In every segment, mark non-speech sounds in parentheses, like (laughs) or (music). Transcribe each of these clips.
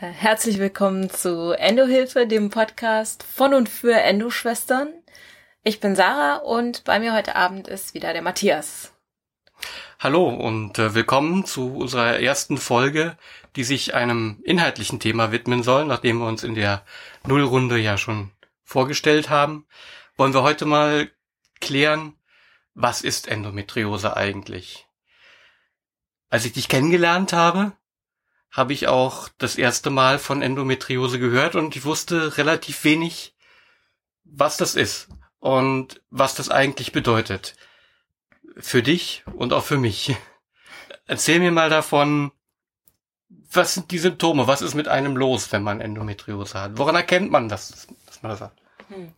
Äh, herzlich willkommen zu Endohilfe, dem Podcast von und für Endoschwestern. Ich bin Sarah und bei mir heute Abend ist wieder der Matthias. Hallo und äh, willkommen zu unserer ersten Folge, die sich einem inhaltlichen Thema widmen soll, nachdem wir uns in der Nullrunde ja schon vorgestellt haben. Wollen wir heute mal klären, was ist Endometriose eigentlich? Als ich dich kennengelernt habe, habe ich auch das erste Mal von Endometriose gehört und ich wusste relativ wenig, was das ist und was das eigentlich bedeutet. Für dich und auch für mich. (laughs) Erzähl mir mal davon, was sind die Symptome? Was ist mit einem los, wenn man Endometriose hat? Woran erkennt man das, dass man das hat? Hm.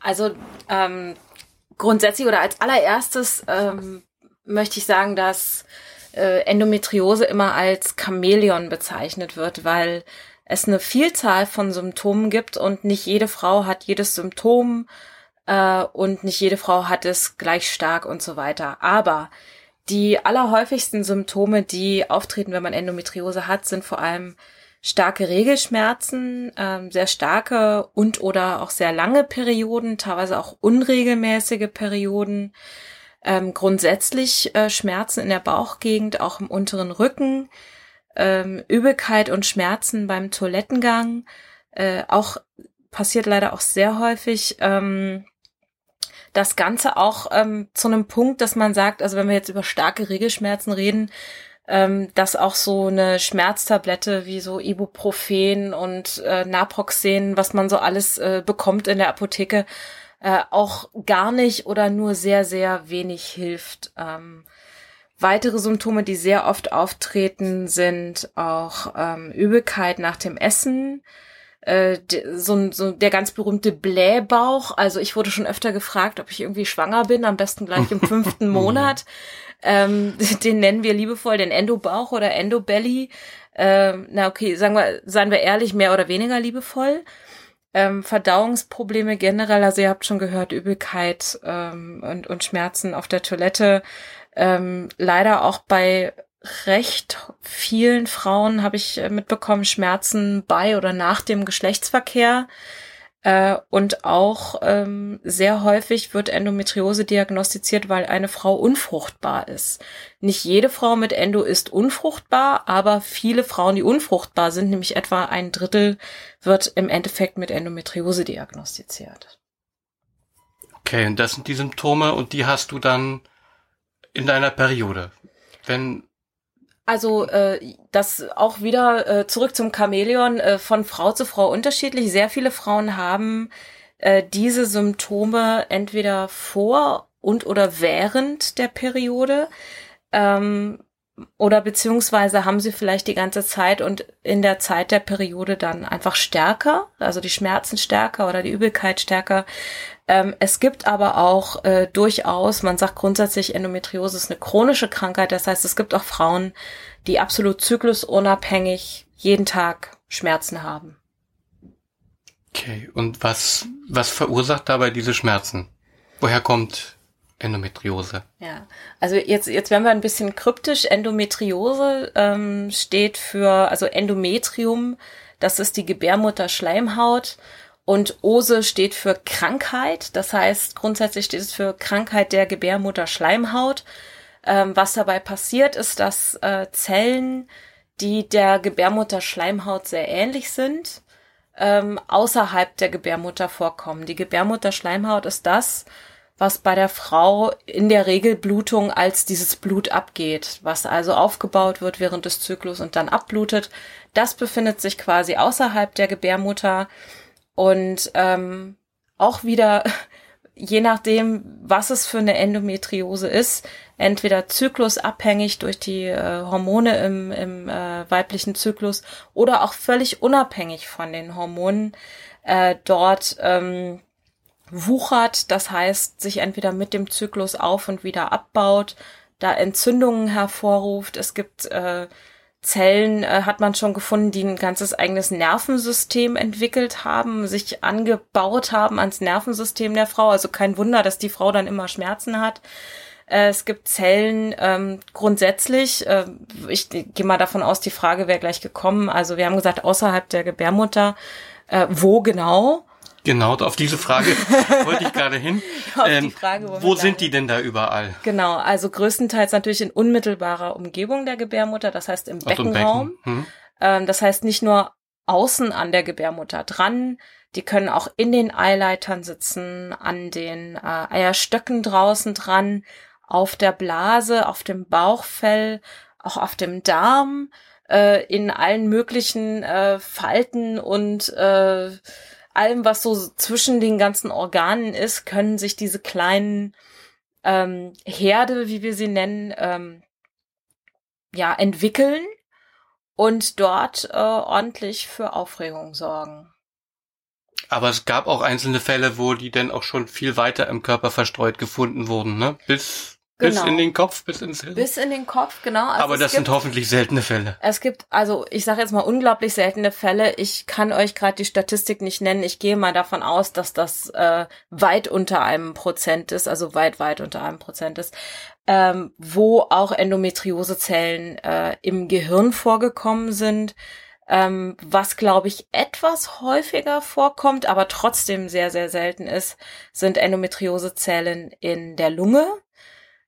Also ähm, grundsätzlich oder als allererstes ähm, möchte ich sagen, dass äh, Endometriose immer als Chamäleon bezeichnet wird, weil es eine Vielzahl von Symptomen gibt und nicht jede Frau hat jedes Symptom äh, und nicht jede Frau hat es gleich stark und so weiter. Aber die allerhäufigsten Symptome, die auftreten, wenn man Endometriose hat, sind vor allem starke Regelschmerzen, ähm, sehr starke und oder auch sehr lange Perioden, teilweise auch unregelmäßige Perioden, ähm, grundsätzlich äh, Schmerzen in der Bauchgegend, auch im unteren Rücken, ähm, Übelkeit und Schmerzen beim Toilettengang, äh, auch passiert leider auch sehr häufig. Ähm, das Ganze auch ähm, zu einem Punkt, dass man sagt, also wenn wir jetzt über starke Regelschmerzen reden, ähm, dass auch so eine Schmerztablette wie so Ibuprofen und äh, Naproxen, was man so alles äh, bekommt in der Apotheke, äh, auch gar nicht oder nur sehr, sehr wenig hilft. Ähm, weitere Symptome, die sehr oft auftreten, sind auch ähm, Übelkeit nach dem Essen, äh, so, so der ganz berühmte Blähbauch. Also ich wurde schon öfter gefragt, ob ich irgendwie schwanger bin, am besten gleich im fünften (laughs) Monat. Ähm, (laughs) den nennen wir liebevoll den Endobauch oder Endobelly. Ähm, na okay, sagen wir, seien wir ehrlich, mehr oder weniger liebevoll ähm, Verdauungsprobleme generell, also ihr habt schon gehört, Übelkeit ähm, und, und Schmerzen auf der Toilette. Ähm, leider auch bei recht vielen Frauen habe ich äh, mitbekommen, Schmerzen bei oder nach dem Geschlechtsverkehr. Äh, und auch ähm, sehr häufig wird Endometriose diagnostiziert, weil eine Frau unfruchtbar ist. Nicht jede Frau mit Endo ist unfruchtbar, aber viele Frauen, die unfruchtbar sind, nämlich etwa ein Drittel, wird im Endeffekt mit Endometriose diagnostiziert. Okay, und das sind die Symptome und die hast du dann in deiner Periode. Wenn also äh, das auch wieder äh, zurück zum Chamäleon äh, von Frau zu Frau unterschiedlich. Sehr viele Frauen haben äh, diese Symptome entweder vor und oder während der Periode ähm, oder beziehungsweise haben sie vielleicht die ganze Zeit und in der Zeit der Periode dann einfach stärker, also die Schmerzen stärker oder die Übelkeit stärker. Ähm, es gibt aber auch äh, durchaus, man sagt grundsätzlich, Endometriose ist eine chronische Krankheit. Das heißt, es gibt auch Frauen, die absolut zyklusunabhängig jeden Tag Schmerzen haben. Okay, und was, was verursacht dabei diese Schmerzen? Woher kommt Endometriose? Ja, also jetzt, jetzt werden wir ein bisschen kryptisch. Endometriose ähm, steht für, also Endometrium, das ist die Gebärmutterschleimhaut. Und Ose steht für Krankheit. Das heißt, grundsätzlich steht es für Krankheit der Gebärmutterschleimhaut. Ähm, was dabei passiert, ist, dass äh, Zellen, die der Gebärmutterschleimhaut sehr ähnlich sind, ähm, außerhalb der Gebärmutter vorkommen. Die Gebärmutterschleimhaut ist das, was bei der Frau in der Regelblutung als dieses Blut abgeht, was also aufgebaut wird während des Zyklus und dann abblutet. Das befindet sich quasi außerhalb der Gebärmutter und ähm, auch wieder, (laughs) je nachdem, was es für eine Endometriose ist, entweder zyklusabhängig durch die äh, Hormone im, im äh, weiblichen Zyklus oder auch völlig unabhängig von den Hormonen äh, dort ähm, wuchert, das heißt, sich entweder mit dem Zyklus auf und wieder abbaut, da Entzündungen hervorruft. Es gibt äh, Zellen äh, hat man schon gefunden, die ein ganzes eigenes Nervensystem entwickelt haben, sich angebaut haben ans Nervensystem der Frau. Also kein Wunder, dass die Frau dann immer Schmerzen hat. Äh, es gibt Zellen ähm, grundsätzlich, äh, ich gehe mal davon aus, die Frage wäre gleich gekommen. Also wir haben gesagt, außerhalb der Gebärmutter, äh, wo genau? Genau, auf diese Frage (laughs) wollte ich gerade hin. Ähm, Frage, wo, wo sind die denn da überall? Genau, also größtenteils natürlich in unmittelbarer Umgebung der Gebärmutter, das heißt im Beckenraum. Becken. Hm. Ähm, das heißt nicht nur außen an der Gebärmutter dran, die können auch in den Eileitern sitzen, an den äh, Eierstöcken draußen dran, auf der Blase, auf dem Bauchfell, auch auf dem Darm, äh, in allen möglichen äh, Falten und äh, allem, was so zwischen den ganzen Organen ist, können sich diese kleinen ähm, Herde, wie wir sie nennen, ähm, ja, entwickeln und dort äh, ordentlich für Aufregung sorgen. Aber es gab auch einzelne Fälle, wo die dann auch schon viel weiter im Körper verstreut gefunden wurden, ne? Bis Genau. Bis in den Kopf, bis ins Hirn. Bis in den Kopf, genau. Also Aber das gibt, sind hoffentlich seltene Fälle. Es gibt, also ich sage jetzt mal unglaublich seltene Fälle. Ich kann euch gerade die Statistik nicht nennen. Ich gehe mal davon aus, dass das äh, weit unter einem Prozent ist, also weit, weit unter einem Prozent ist, ähm, wo auch Endometriosezellen äh, im Gehirn vorgekommen sind. Ähm, was, glaube ich, etwas häufiger vorkommt, aber trotzdem sehr, sehr selten ist, sind Endometriosezellen in der Lunge,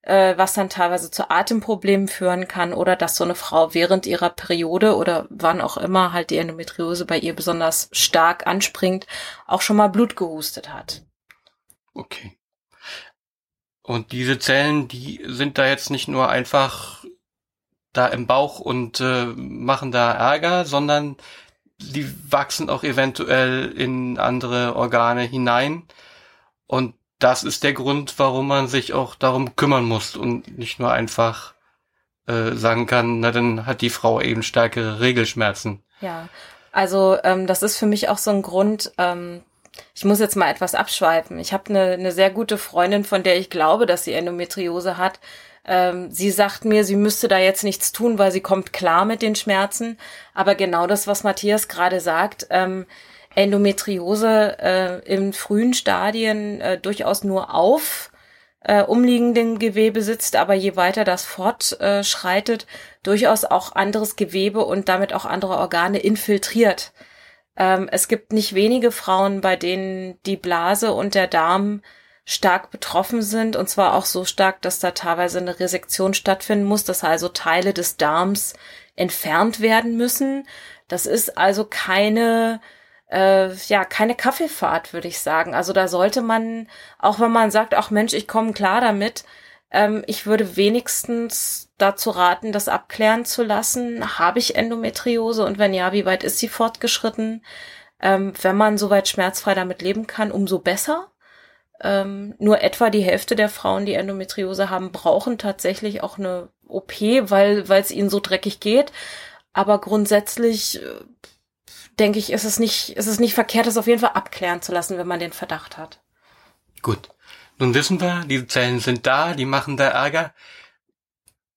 äh, was dann teilweise zu Atemproblemen führen kann oder dass so eine Frau während ihrer Periode oder wann auch immer halt die Endometriose bei ihr besonders stark anspringt, auch schon mal Blut gehustet hat. Okay. Und diese Zellen, die sind da jetzt nicht nur einfach da im Bauch und äh, machen da Ärger, sondern die wachsen auch eventuell in andere Organe hinein. Und das ist der Grund, warum man sich auch darum kümmern muss und nicht nur einfach äh, sagen kann, na dann hat die Frau eben stärkere Regelschmerzen. Ja, also ähm, das ist für mich auch so ein Grund. Ähm, ich muss jetzt mal etwas abschweifen. Ich habe eine, eine sehr gute Freundin, von der ich glaube, dass sie Endometriose hat ähm, sie sagt mir, sie müsste da jetzt nichts tun, weil sie kommt klar mit den Schmerzen. Aber genau das, was Matthias gerade sagt, ähm, Endometriose äh, in frühen Stadien äh, durchaus nur auf äh, umliegenden Gewebe sitzt, aber je weiter das fortschreitet, durchaus auch anderes Gewebe und damit auch andere Organe infiltriert. Ähm, es gibt nicht wenige Frauen, bei denen die Blase und der Darm stark betroffen sind und zwar auch so stark, dass da teilweise eine Resektion stattfinden muss, dass also Teile des Darms entfernt werden müssen. Das ist also keine äh, ja keine Kaffeefahrt, würde ich sagen. Also da sollte man, auch wenn man sagt, ach Mensch, ich komme klar damit, ähm, ich würde wenigstens dazu raten, das abklären zu lassen. Habe ich Endometriose und wenn ja, wie weit ist sie fortgeschritten? Ähm, wenn man soweit schmerzfrei damit leben kann, umso besser. Ähm, nur etwa die Hälfte der Frauen, die Endometriose haben, brauchen tatsächlich auch eine OP, weil weil es ihnen so dreckig geht. Aber grundsätzlich äh, denke ich, ist es nicht ist es nicht verkehrt, das auf jeden Fall abklären zu lassen, wenn man den Verdacht hat. Gut. Nun wissen wir, die Zellen sind da, die machen da Ärger.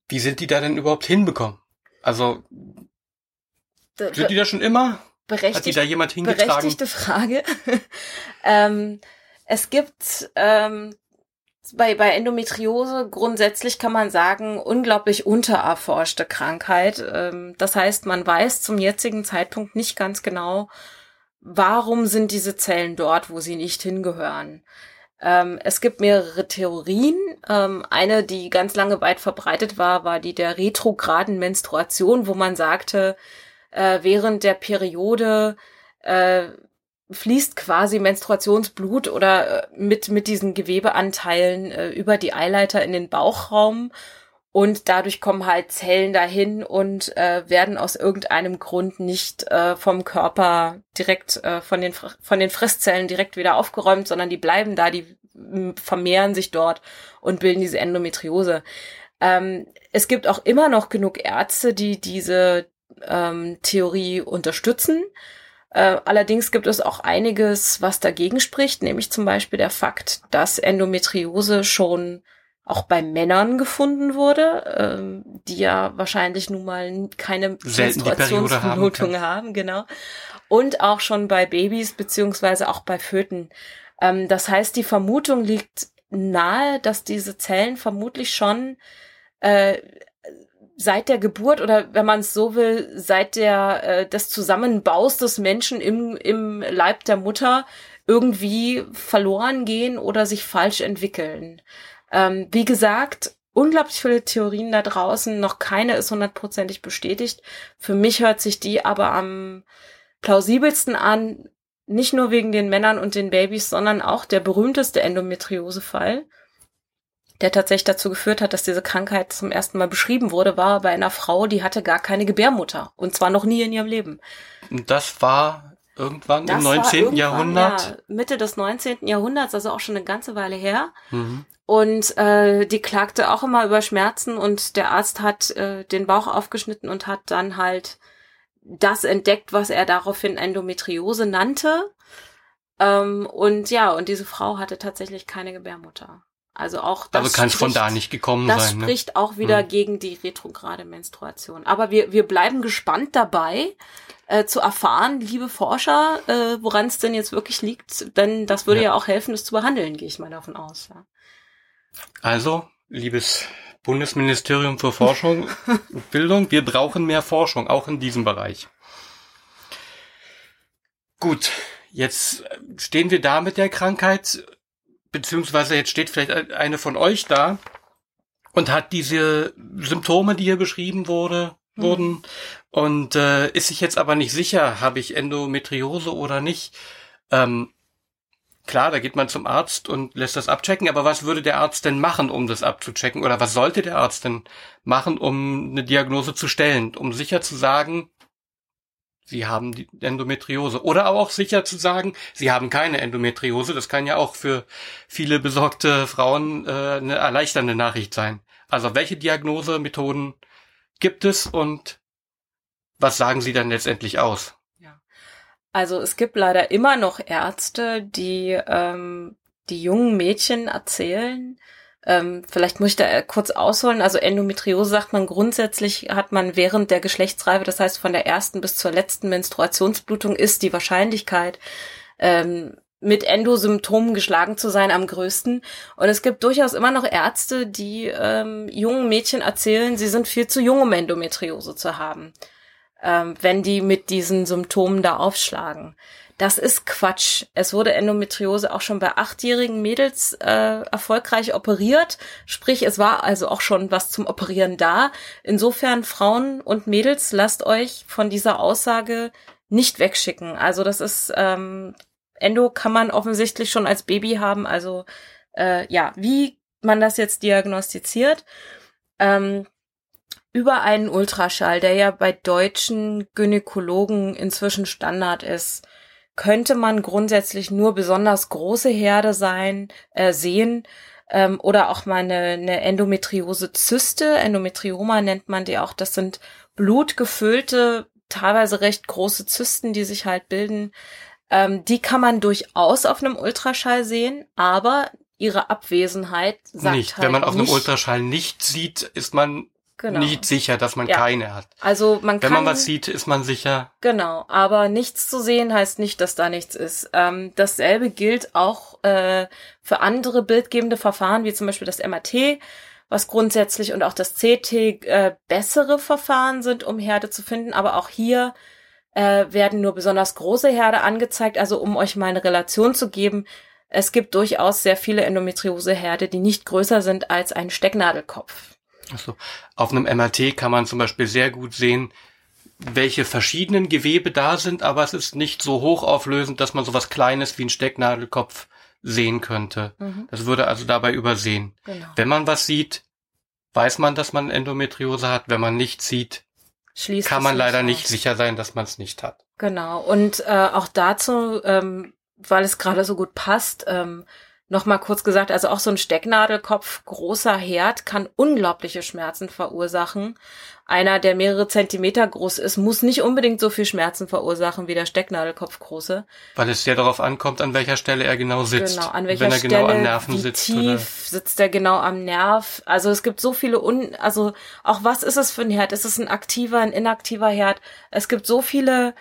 Wie sind die da denn überhaupt hinbekommen? Also sind die da schon immer? Berechtigt, Hat die da jemand hingetragen? Berechtigte Frage. (laughs) ähm, es gibt ähm, bei, bei Endometriose grundsätzlich kann man sagen, unglaublich untererforschte Krankheit. Ähm, das heißt, man weiß zum jetzigen Zeitpunkt nicht ganz genau, warum sind diese Zellen dort, wo sie nicht hingehören. Ähm, es gibt mehrere Theorien. Ähm, eine, die ganz lange weit verbreitet war, war die der retrograden Menstruation, wo man sagte, äh, während der Periode äh, fließt quasi Menstruationsblut oder äh, mit, mit diesen Gewebeanteilen äh, über die Eileiter in den Bauchraum und dadurch kommen halt Zellen dahin und äh, werden aus irgendeinem Grund nicht äh, vom Körper direkt äh, von den von den Fresszellen direkt wieder aufgeräumt, sondern die bleiben da, die vermehren sich dort und bilden diese Endometriose. Ähm, es gibt auch immer noch genug Ärzte, die diese ähm, Theorie unterstützen. Äh, allerdings gibt es auch einiges, was dagegen spricht, nämlich zum Beispiel der Fakt, dass Endometriose schon auch bei Männern gefunden wurde, ähm, die ja wahrscheinlich nun mal keine Menstruationsblutung haben, haben, genau. Und auch schon bei Babys beziehungsweise auch bei Föten. Ähm, das heißt, die Vermutung liegt nahe, dass diese Zellen vermutlich schon äh, seit der Geburt oder wenn man es so will, seit der äh, des Zusammenbaus des Menschen im, im Leib der Mutter irgendwie verloren gehen oder sich falsch entwickeln. Ähm, wie gesagt, unglaublich viele Theorien da draußen, noch keine ist hundertprozentig bestätigt. Für mich hört sich die aber am plausibelsten an, nicht nur wegen den Männern und den Babys, sondern auch der berühmteste Endometriose-Fall der tatsächlich dazu geführt hat, dass diese Krankheit zum ersten Mal beschrieben wurde, war bei einer Frau, die hatte gar keine Gebärmutter. Und zwar noch nie in ihrem Leben. Das war irgendwann das im 19. Irgendwann, Jahrhundert? Ja, Mitte des 19. Jahrhunderts, also auch schon eine ganze Weile her. Mhm. Und äh, die klagte auch immer über Schmerzen und der Arzt hat äh, den Bauch aufgeschnitten und hat dann halt das entdeckt, was er daraufhin Endometriose nannte. Ähm, und ja, und diese Frau hatte tatsächlich keine Gebärmutter. Also auch das. Also kann es von da nicht gekommen das sein. Das spricht ne? auch wieder hm. gegen die retrograde Menstruation. Aber wir, wir bleiben gespannt dabei, äh, zu erfahren, liebe Forscher, äh, woran es denn jetzt wirklich liegt. Denn das würde ja. ja auch helfen, es zu behandeln, gehe ich mal davon aus. Ja. Also, liebes Bundesministerium für Forschung und Bildung, wir brauchen mehr Forschung, auch in diesem Bereich. Gut, jetzt stehen wir da mit der Krankheit beziehungsweise jetzt steht vielleicht eine von euch da und hat diese Symptome, die hier beschrieben wurde, mhm. wurden und äh, ist sich jetzt aber nicht sicher, habe ich Endometriose oder nicht. Ähm, klar, da geht man zum Arzt und lässt das abchecken, aber was würde der Arzt denn machen, um das abzuchecken? Oder was sollte der Arzt denn machen, um eine Diagnose zu stellen, um sicher zu sagen, Sie haben die Endometriose. Oder auch sicher zu sagen, Sie haben keine Endometriose. Das kann ja auch für viele besorgte Frauen äh, eine erleichternde Nachricht sein. Also welche Diagnosemethoden gibt es und was sagen Sie dann letztendlich aus? Ja. Also es gibt leider immer noch Ärzte, die ähm, die jungen Mädchen erzählen, ähm, vielleicht muss ich da äh, kurz ausholen. Also Endometriose sagt man grundsätzlich hat man während der Geschlechtsreife, das heißt von der ersten bis zur letzten Menstruationsblutung ist die Wahrscheinlichkeit, ähm, mit Endosymptomen geschlagen zu sein am größten. Und es gibt durchaus immer noch Ärzte, die ähm, jungen Mädchen erzählen, sie sind viel zu jung, um Endometriose zu haben, ähm, wenn die mit diesen Symptomen da aufschlagen. Das ist Quatsch. Es wurde Endometriose auch schon bei achtjährigen Mädels äh, erfolgreich operiert. Sprich, es war also auch schon was zum Operieren da. Insofern, Frauen und Mädels, lasst euch von dieser Aussage nicht wegschicken. Also das ist, ähm, Endo kann man offensichtlich schon als Baby haben. Also äh, ja, wie man das jetzt diagnostiziert. Ähm, über einen Ultraschall, der ja bei deutschen Gynäkologen inzwischen Standard ist könnte man grundsätzlich nur besonders große Herde sein, äh, sehen ähm, oder auch mal eine, eine Endometriose-Zyste, Endometrioma nennt man die auch. Das sind blutgefüllte, teilweise recht große Zysten, die sich halt bilden. Ähm, die kann man durchaus auf einem Ultraschall sehen, aber ihre Abwesenheit sagt nicht. Halt Wenn man auf nicht, einem Ultraschall nicht sieht, ist man genau. nicht sicher, dass man ja. keine hat. Also man kann. Wenn man was sieht, ist man sicher. Genau, aber nichts zu sehen heißt nicht, dass da nichts ist. Ähm, dasselbe gilt auch äh, für andere bildgebende Verfahren, wie zum Beispiel das MRT, was grundsätzlich und auch das CT äh, bessere Verfahren sind, um Herde zu finden. Aber auch hier äh, werden nur besonders große Herde angezeigt. Also um euch mal eine Relation zu geben, es gibt durchaus sehr viele Endometriose-Herde, die nicht größer sind als ein Stecknadelkopf. Also auf einem MRT kann man zum Beispiel sehr gut sehen, welche verschiedenen Gewebe da sind, aber es ist nicht so hochauflösend, dass man sowas Kleines wie ein Stecknadelkopf sehen könnte. Mhm. Das würde also dabei übersehen. Genau. Wenn man was sieht, weiß man, dass man Endometriose hat. Wenn man nichts sieht, Schließt kann man leider nicht sicher sein, dass man es nicht hat. Genau. Und äh, auch dazu, ähm, weil es gerade so gut passt, ähm, Nochmal kurz gesagt, also auch so ein Stecknadelkopf, großer Herd, kann unglaubliche Schmerzen verursachen. Einer, der mehrere Zentimeter groß ist, muss nicht unbedingt so viel Schmerzen verursachen wie der Stecknadelkopf große. Weil es sehr darauf ankommt, an welcher Stelle er genau sitzt. Genau, an welcher Wenn er Stelle, genau am Nerven wie sitzt. Tief oder? sitzt er genau am Nerv. Also es gibt so viele Un, also auch was ist es für ein Herd? Ist es ein aktiver, ein inaktiver Herd? Es gibt so viele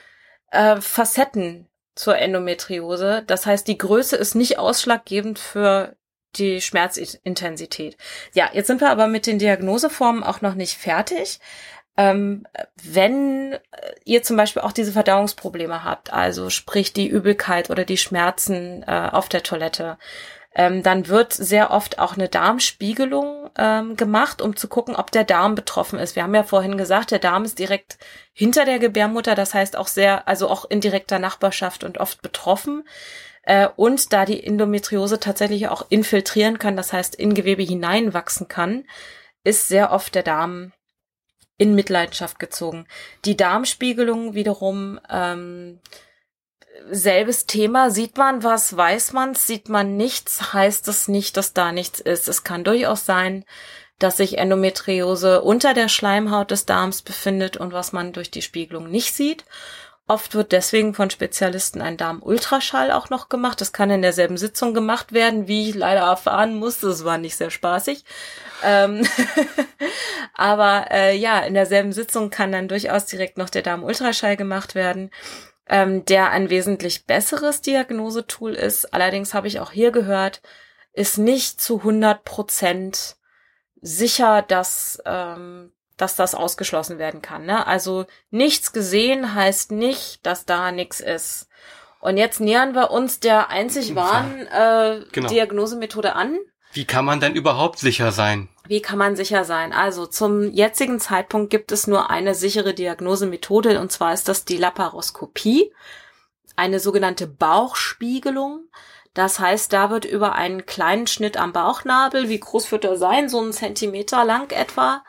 äh, Facetten zur Endometriose. Das heißt, die Größe ist nicht ausschlaggebend für die Schmerzintensität. Ja, jetzt sind wir aber mit den Diagnoseformen auch noch nicht fertig. Ähm, wenn ihr zum Beispiel auch diese Verdauungsprobleme habt, also sprich die Übelkeit oder die Schmerzen äh, auf der Toilette, ähm, dann wird sehr oft auch eine Darmspiegelung ähm, gemacht, um zu gucken, ob der Darm betroffen ist. Wir haben ja vorhin gesagt, der Darm ist direkt hinter der Gebärmutter, das heißt auch sehr, also auch in direkter Nachbarschaft und oft betroffen. Äh, und da die Endometriose tatsächlich auch infiltrieren kann, das heißt in Gewebe hineinwachsen kann, ist sehr oft der Darm in Mitleidenschaft gezogen. Die Darmspiegelung wiederum ähm, selbes Thema. Sieht man was, weiß man Sieht man nichts, heißt es nicht, dass da nichts ist. Es kann durchaus sein, dass sich Endometriose unter der Schleimhaut des Darms befindet und was man durch die Spiegelung nicht sieht. Oft wird deswegen von Spezialisten ein Darmultraschall auch noch gemacht. Das kann in derselben Sitzung gemacht werden, wie ich leider erfahren musste. Das war nicht sehr spaßig. Ähm (laughs) Aber äh, ja, in derselben Sitzung kann dann durchaus direkt noch der Darmultraschall gemacht werden, ähm, der ein wesentlich besseres Diagnosetool ist. Allerdings habe ich auch hier gehört, ist nicht zu 100 Prozent sicher, dass ähm, dass das ausgeschlossen werden kann. Ne? Also nichts gesehen heißt nicht, dass da nichts ist. Und jetzt nähern wir uns der einzig wahren äh, genau. Diagnosemethode an. Wie kann man denn überhaupt sicher sein? Wie kann man sicher sein? Also zum jetzigen Zeitpunkt gibt es nur eine sichere Diagnosemethode und zwar ist das die Laparoskopie, eine sogenannte Bauchspiegelung. Das heißt, da wird über einen kleinen Schnitt am Bauchnabel, wie groß wird er sein, so einen Zentimeter lang etwa,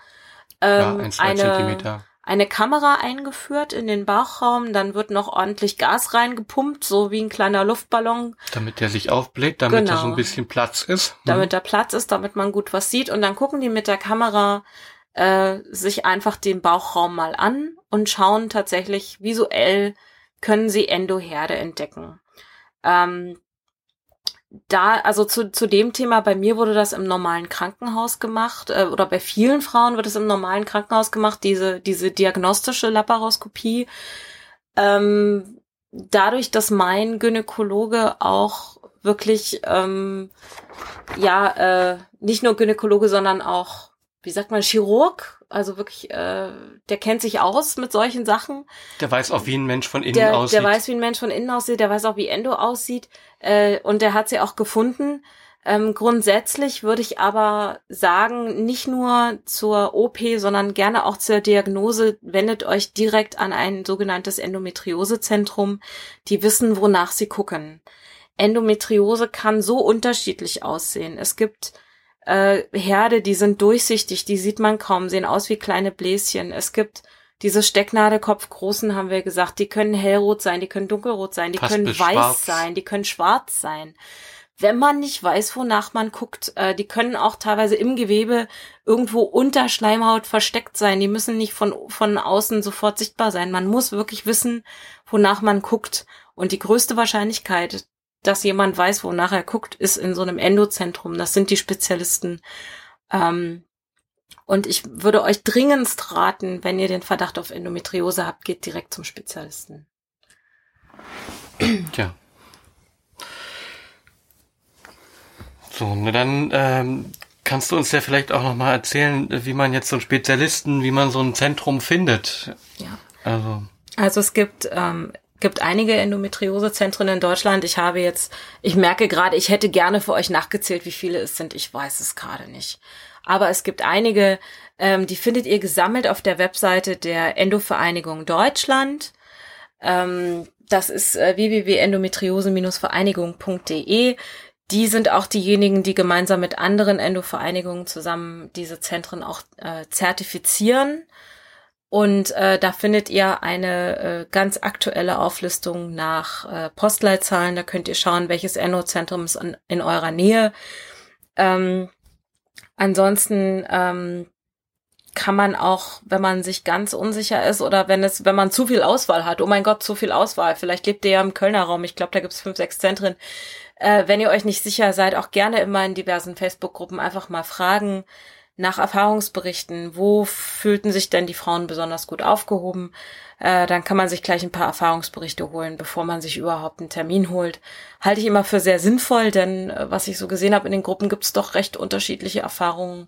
ähm, ja, ein, eine, Zentimeter. Eine Kamera eingeführt in den Bauchraum, dann wird noch ordentlich Gas reingepumpt, so wie ein kleiner Luftballon. Damit der sich aufbläht, damit genau. da so ein bisschen Platz ist. Hm. Damit da Platz ist, damit man gut was sieht. Und dann gucken die mit der Kamera äh, sich einfach den Bauchraum mal an und schauen tatsächlich visuell, können sie Endoherde entdecken. Ähm, da, also zu, zu dem Thema, bei mir wurde das im normalen Krankenhaus gemacht, äh, oder bei vielen Frauen wird es im normalen Krankenhaus gemacht, diese, diese diagnostische Laparoskopie. Ähm, dadurch, dass mein Gynäkologe auch wirklich, ähm, ja, äh, nicht nur Gynäkologe, sondern auch, wie sagt man, Chirurg also wirklich, äh, der kennt sich aus mit solchen Sachen. Der weiß auch, wie ein Mensch von innen der, aussieht. Der weiß, wie ein Mensch von innen aussieht, der weiß auch, wie Endo aussieht. Äh, und der hat sie auch gefunden. Ähm, grundsätzlich würde ich aber sagen, nicht nur zur OP, sondern gerne auch zur Diagnose, wendet euch direkt an ein sogenanntes Endometriosezentrum. Die wissen, wonach sie gucken. Endometriose kann so unterschiedlich aussehen. Es gibt äh, Herde, die sind durchsichtig, die sieht man kaum, sehen aus wie kleine Bläschen. Es gibt diese Stecknadelkopfgroßen, haben wir gesagt, die können hellrot sein, die können dunkelrot sein, die Fast können weiß schwarz. sein, die können schwarz sein. Wenn man nicht weiß, wonach man guckt, äh, die können auch teilweise im Gewebe irgendwo unter Schleimhaut versteckt sein. Die müssen nicht von, von außen sofort sichtbar sein. Man muss wirklich wissen, wonach man guckt. Und die größte Wahrscheinlichkeit, dass jemand weiß, wonach er guckt, ist in so einem Endozentrum. Das sind die Spezialisten. Ähm, und ich würde euch dringendst raten, wenn ihr den Verdacht auf Endometriose habt, geht direkt zum Spezialisten. Tja. So, na dann ähm, kannst du uns ja vielleicht auch noch mal erzählen, wie man jetzt so einen Spezialisten, wie man so ein Zentrum findet. Ja. Also, also es gibt ähm, gibt einige Endometriosezentren in Deutschland. Ich habe jetzt, ich merke gerade, ich hätte gerne für euch nachgezählt, wie viele es sind. Ich weiß es gerade nicht. Aber es gibt einige, ähm, die findet ihr gesammelt auf der Webseite der Endovereinigung Deutschland. Ähm, das ist äh, www.endometriose-vereinigung.de. Die sind auch diejenigen, die gemeinsam mit anderen Endovereinigungen zusammen diese Zentren auch äh, zertifizieren. Und äh, da findet ihr eine äh, ganz aktuelle Auflistung nach äh, Postleitzahlen. Da könnt ihr schauen, welches Enno-Zentrum ist in, in eurer Nähe. Ähm, ansonsten ähm, kann man auch, wenn man sich ganz unsicher ist oder wenn es, wenn man zu viel Auswahl hat, oh mein Gott, zu viel Auswahl, vielleicht lebt ihr ja im Kölner Raum, ich glaube, da gibt es fünf, sechs Zentren. Äh, wenn ihr euch nicht sicher seid, auch gerne immer in diversen Facebook-Gruppen einfach mal fragen nach Erfahrungsberichten, wo fühlten sich denn die Frauen besonders gut aufgehoben, äh, dann kann man sich gleich ein paar Erfahrungsberichte holen, bevor man sich überhaupt einen Termin holt. Halte ich immer für sehr sinnvoll, denn äh, was ich so gesehen habe in den Gruppen, gibt es doch recht unterschiedliche Erfahrungen,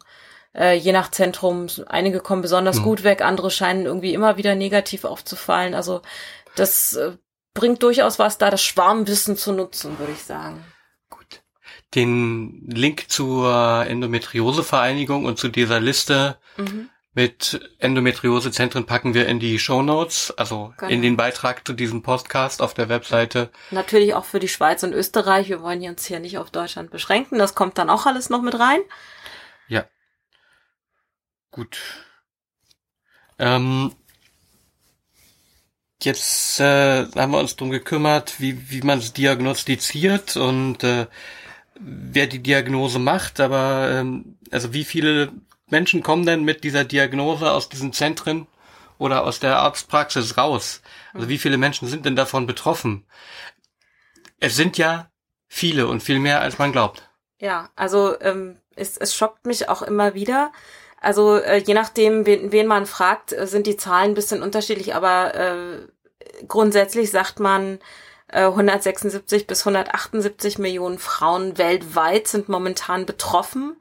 äh, je nach Zentrum. Einige kommen besonders mhm. gut weg, andere scheinen irgendwie immer wieder negativ aufzufallen. Also das äh, bringt durchaus was, da das Schwarmwissen zu nutzen, würde ich sagen. Den Link zur Endometriose-Vereinigung und zu dieser Liste mhm. mit Endometriosezentren packen wir in die Show Notes, also genau. in den Beitrag zu diesem Podcast auf der Webseite. Natürlich auch für die Schweiz und Österreich. Wir wollen uns hier nicht auf Deutschland beschränken. Das kommt dann auch alles noch mit rein. Ja. Gut. Ähm, jetzt äh, haben wir uns drum gekümmert, wie, wie man es diagnostiziert und äh, wer die Diagnose macht, aber ähm, also wie viele Menschen kommen denn mit dieser Diagnose aus diesen Zentren oder aus der Arztpraxis raus? Also wie viele Menschen sind denn davon betroffen? Es sind ja viele und viel mehr, als man glaubt. Ja, also ähm, es, es schockt mich auch immer wieder. Also äh, je nachdem, wen, wen man fragt, äh, sind die Zahlen ein bisschen unterschiedlich, aber äh, grundsätzlich sagt man, 176 äh, bis 178 Millionen Frauen weltweit sind momentan betroffen.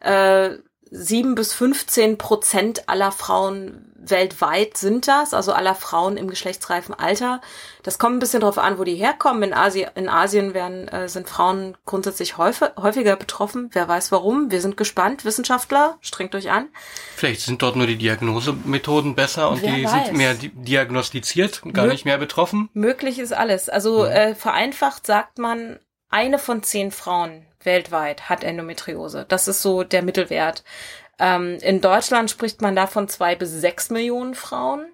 Äh, sieben bis 15 Prozent aller Frauen weltweit sind das, also aller Frauen im geschlechtsreifen Alter. Das kommt ein bisschen darauf an, wo die herkommen. In Asien, in Asien werden, äh, sind Frauen grundsätzlich häufig, häufiger betroffen. Wer weiß warum. Wir sind gespannt. Wissenschaftler, strengt euch an. Vielleicht sind dort nur die Diagnosemethoden besser und Wer die weiß. sind mehr di diagnostiziert und gar Mö nicht mehr betroffen. Möglich ist alles. Also ja. äh, vereinfacht sagt man, eine von zehn Frauen weltweit hat Endometriose. Das ist so der Mittelwert. Ähm, in Deutschland spricht man davon zwei bis sechs Millionen Frauen.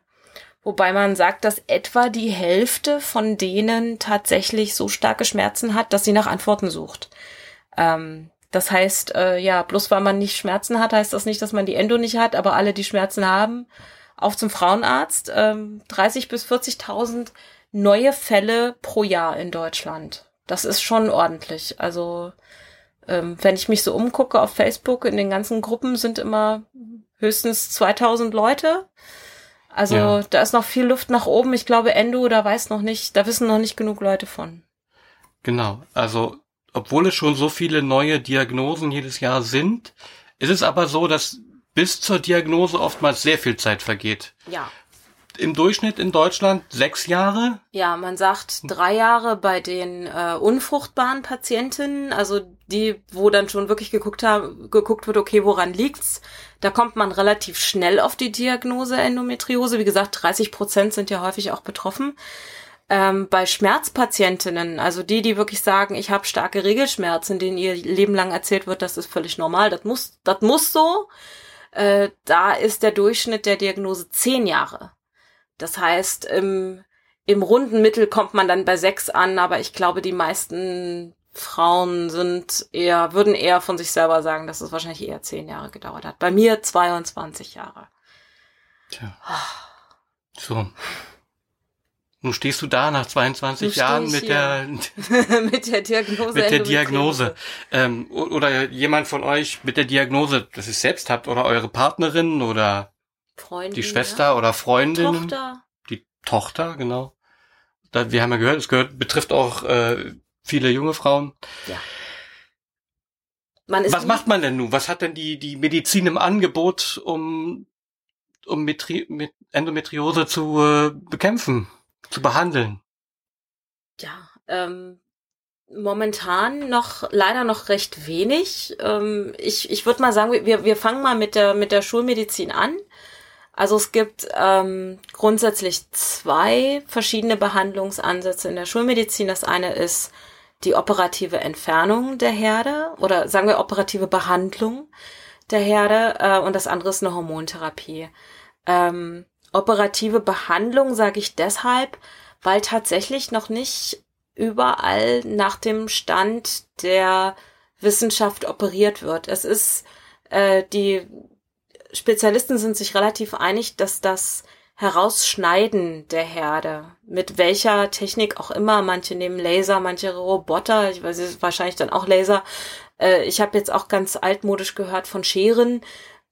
Wobei man sagt, dass etwa die Hälfte von denen tatsächlich so starke Schmerzen hat, dass sie nach Antworten sucht. Ähm, das heißt, äh, ja, bloß weil man nicht Schmerzen hat, heißt das nicht, dass man die Endo nicht hat, aber alle, die Schmerzen haben, auf zum Frauenarzt. Ähm, 30 bis 40.000 neue Fälle pro Jahr in Deutschland. Das ist schon ordentlich. Also ähm, wenn ich mich so umgucke auf Facebook, in den ganzen Gruppen sind immer höchstens 2000 Leute. Also ja. da ist noch viel Luft nach oben. Ich glaube, Endo, da weiß noch nicht, da wissen noch nicht genug Leute von. Genau. Also, obwohl es schon so viele neue Diagnosen jedes Jahr sind, ist es aber so, dass bis zur Diagnose oftmals sehr viel Zeit vergeht. Ja im Durchschnitt in Deutschland sechs Jahre? Ja, man sagt drei Jahre bei den äh, unfruchtbaren Patientinnen, also die, wo dann schon wirklich geguckt haben, geguckt wird, okay, woran liegt's? Da kommt man relativ schnell auf die Diagnose Endometriose. Wie gesagt, 30 Prozent sind ja häufig auch betroffen. Ähm, bei Schmerzpatientinnen, also die, die wirklich sagen, ich habe starke Regelschmerzen, denen ihr Leben lang erzählt wird, das ist völlig normal, das muss, das muss so. Äh, da ist der Durchschnitt der Diagnose zehn Jahre. Das heißt, im, im runden Mittel kommt man dann bei sechs an, aber ich glaube, die meisten Frauen sind eher, würden eher von sich selber sagen, dass es wahrscheinlich eher zehn Jahre gedauert hat. Bei mir 22 Jahre. Tja. So. Nun stehst du da nach 22 Jahren mit der (laughs) mit der Diagnose. Mit der Diagnose. Ähm, oder jemand von euch mit der Diagnose, dass ihr es selbst habt, oder eure Partnerin oder Freundin, die Schwester ja. oder Freundin. Tochter. Die Tochter, genau. Da, wir haben ja gehört, es gehört, betrifft auch äh, viele junge Frauen. Ja. Was macht man denn nun? Was hat denn die, die Medizin im Angebot, um, um Metri mit Endometriose zu äh, bekämpfen, zu behandeln? Ja, ähm, momentan noch leider noch recht wenig. Ähm, ich ich würde mal sagen, wir, wir fangen mal mit der, mit der Schulmedizin an. Also es gibt ähm, grundsätzlich zwei verschiedene Behandlungsansätze in der Schulmedizin. Das eine ist die operative Entfernung der Herde oder sagen wir operative Behandlung der Herde äh, und das andere ist eine Hormontherapie. Ähm, operative Behandlung sage ich deshalb, weil tatsächlich noch nicht überall nach dem Stand der Wissenschaft operiert wird. Es ist äh, die Spezialisten sind sich relativ einig, dass das Herausschneiden der Herde, mit welcher Technik auch immer, manche nehmen Laser, manche Roboter, ich weiß wahrscheinlich dann auch Laser, Äh, ich habe jetzt auch ganz altmodisch gehört von Scheren.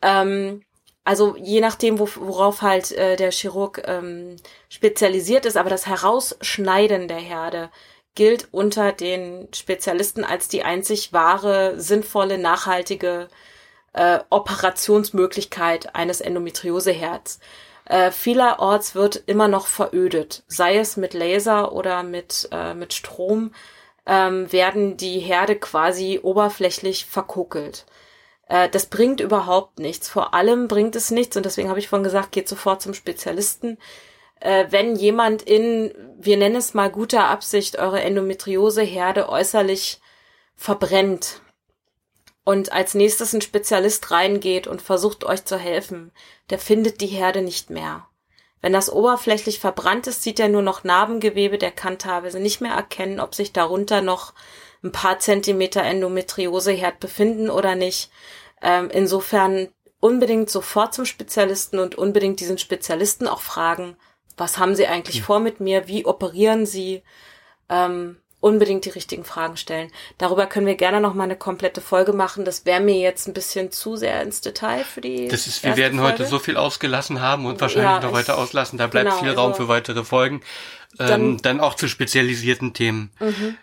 Ähm, also je nachdem, wo, worauf halt äh, der Chirurg ähm, spezialisiert ist, aber das Herausschneiden der Herde gilt unter den Spezialisten als die einzig wahre, sinnvolle, nachhaltige äh, Operationsmöglichkeit eines Endometrioseherz. Äh, vielerorts wird immer noch verödet, sei es mit Laser oder mit, äh, mit Strom, ähm, werden die Herde quasi oberflächlich verkokelt. Äh, das bringt überhaupt nichts. Vor allem bringt es nichts, und deswegen habe ich vorhin gesagt, geht sofort zum Spezialisten. Äh, wenn jemand in, wir nennen es mal guter Absicht, eure Endometrioseherde äußerlich verbrennt, und als nächstes ein Spezialist reingeht und versucht euch zu helfen, der findet die Herde nicht mehr. Wenn das oberflächlich verbrannt ist, sieht er nur noch Narbengewebe, der kann teilweise nicht mehr erkennen, ob sich darunter noch ein paar Zentimeter Endometrioseherd befinden oder nicht. Ähm, insofern unbedingt sofort zum Spezialisten und unbedingt diesen Spezialisten auch fragen, was haben Sie eigentlich vor mit mir? Wie operieren Sie? Ähm, unbedingt die richtigen Fragen stellen. Darüber können wir gerne noch mal eine komplette Folge machen. Das wäre mir jetzt ein bisschen zu sehr ins Detail für die. Das ist, wir werden Folge. heute so viel ausgelassen haben und wahrscheinlich ja, noch weiter auslassen. Da bleibt genau, viel Raum also, für weitere Folgen. Ähm, dann, dann, auch zu spezialisierten Themen. Mhm.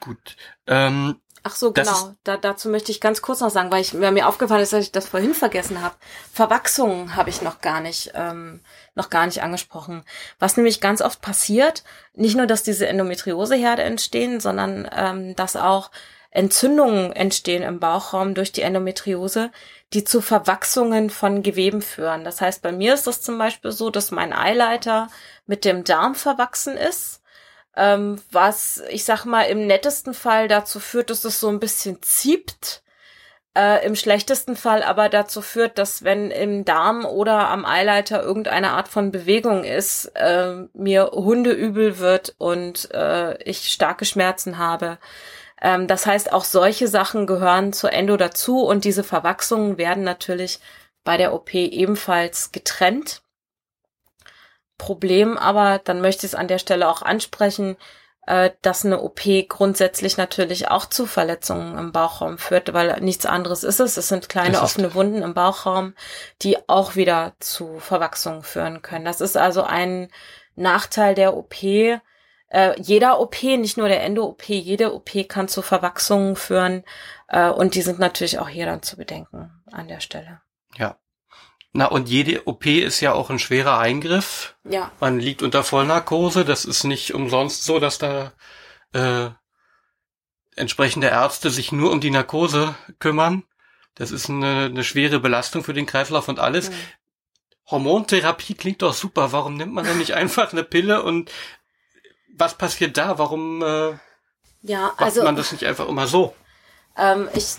Gut. Ähm, Ach so, genau. Da, dazu möchte ich ganz kurz noch sagen, weil, ich, weil mir aufgefallen ist, dass ich das vorhin vergessen habe. Verwachsungen habe ich noch gar nicht, ähm, noch gar nicht angesprochen. Was nämlich ganz oft passiert, nicht nur, dass diese Endometrioseherde entstehen, sondern ähm, dass auch Entzündungen entstehen im Bauchraum durch die Endometriose, die zu Verwachsungen von Geweben führen. Das heißt, bei mir ist das zum Beispiel so, dass mein Eileiter mit dem Darm verwachsen ist ähm, was ich sag mal im nettesten Fall dazu führt, dass es so ein bisschen zieht. Äh, Im schlechtesten Fall aber dazu führt, dass wenn im Darm oder am Eileiter irgendeine Art von Bewegung ist, äh, mir Hundeübel wird und äh, ich starke Schmerzen habe. Ähm, das heißt, auch solche Sachen gehören zur Endo dazu und diese Verwachsungen werden natürlich bei der OP ebenfalls getrennt. Problem, aber dann möchte ich es an der Stelle auch ansprechen, äh, dass eine OP grundsätzlich natürlich auch zu Verletzungen im Bauchraum führt, weil nichts anderes ist es. Es sind kleine offene Wunden im Bauchraum, die auch wieder zu Verwachsungen führen können. Das ist also ein Nachteil der OP. Äh, jeder OP, nicht nur der Endo-OP, jede OP kann zu Verwachsungen führen äh, und die sind natürlich auch hier dann zu bedenken an der Stelle. Ja, na, und jede OP ist ja auch ein schwerer Eingriff. Ja. Man liegt unter Vollnarkose. Das ist nicht umsonst so, dass da äh, entsprechende Ärzte sich nur um die Narkose kümmern. Das ist eine, eine schwere Belastung für den Kreislauf und alles. Mhm. Hormontherapie klingt doch super. Warum nimmt man denn nicht einfach eine Pille und was passiert da? Warum äh, ja, macht also, man das nicht einfach immer so? Ähm, ich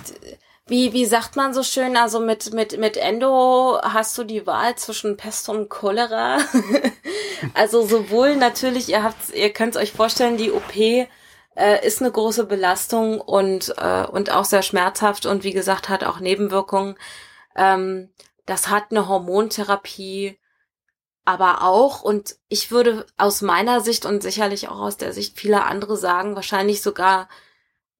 wie, wie sagt man so schön, also mit, mit, mit Endo hast du die Wahl zwischen Pest und Cholera. (laughs) also sowohl natürlich, ihr habt, ihr könnt euch vorstellen, die OP äh, ist eine große Belastung und, äh, und auch sehr schmerzhaft und wie gesagt hat auch Nebenwirkungen. Ähm, das hat eine Hormontherapie aber auch, und ich würde aus meiner Sicht und sicherlich auch aus der Sicht vieler andere sagen, wahrscheinlich sogar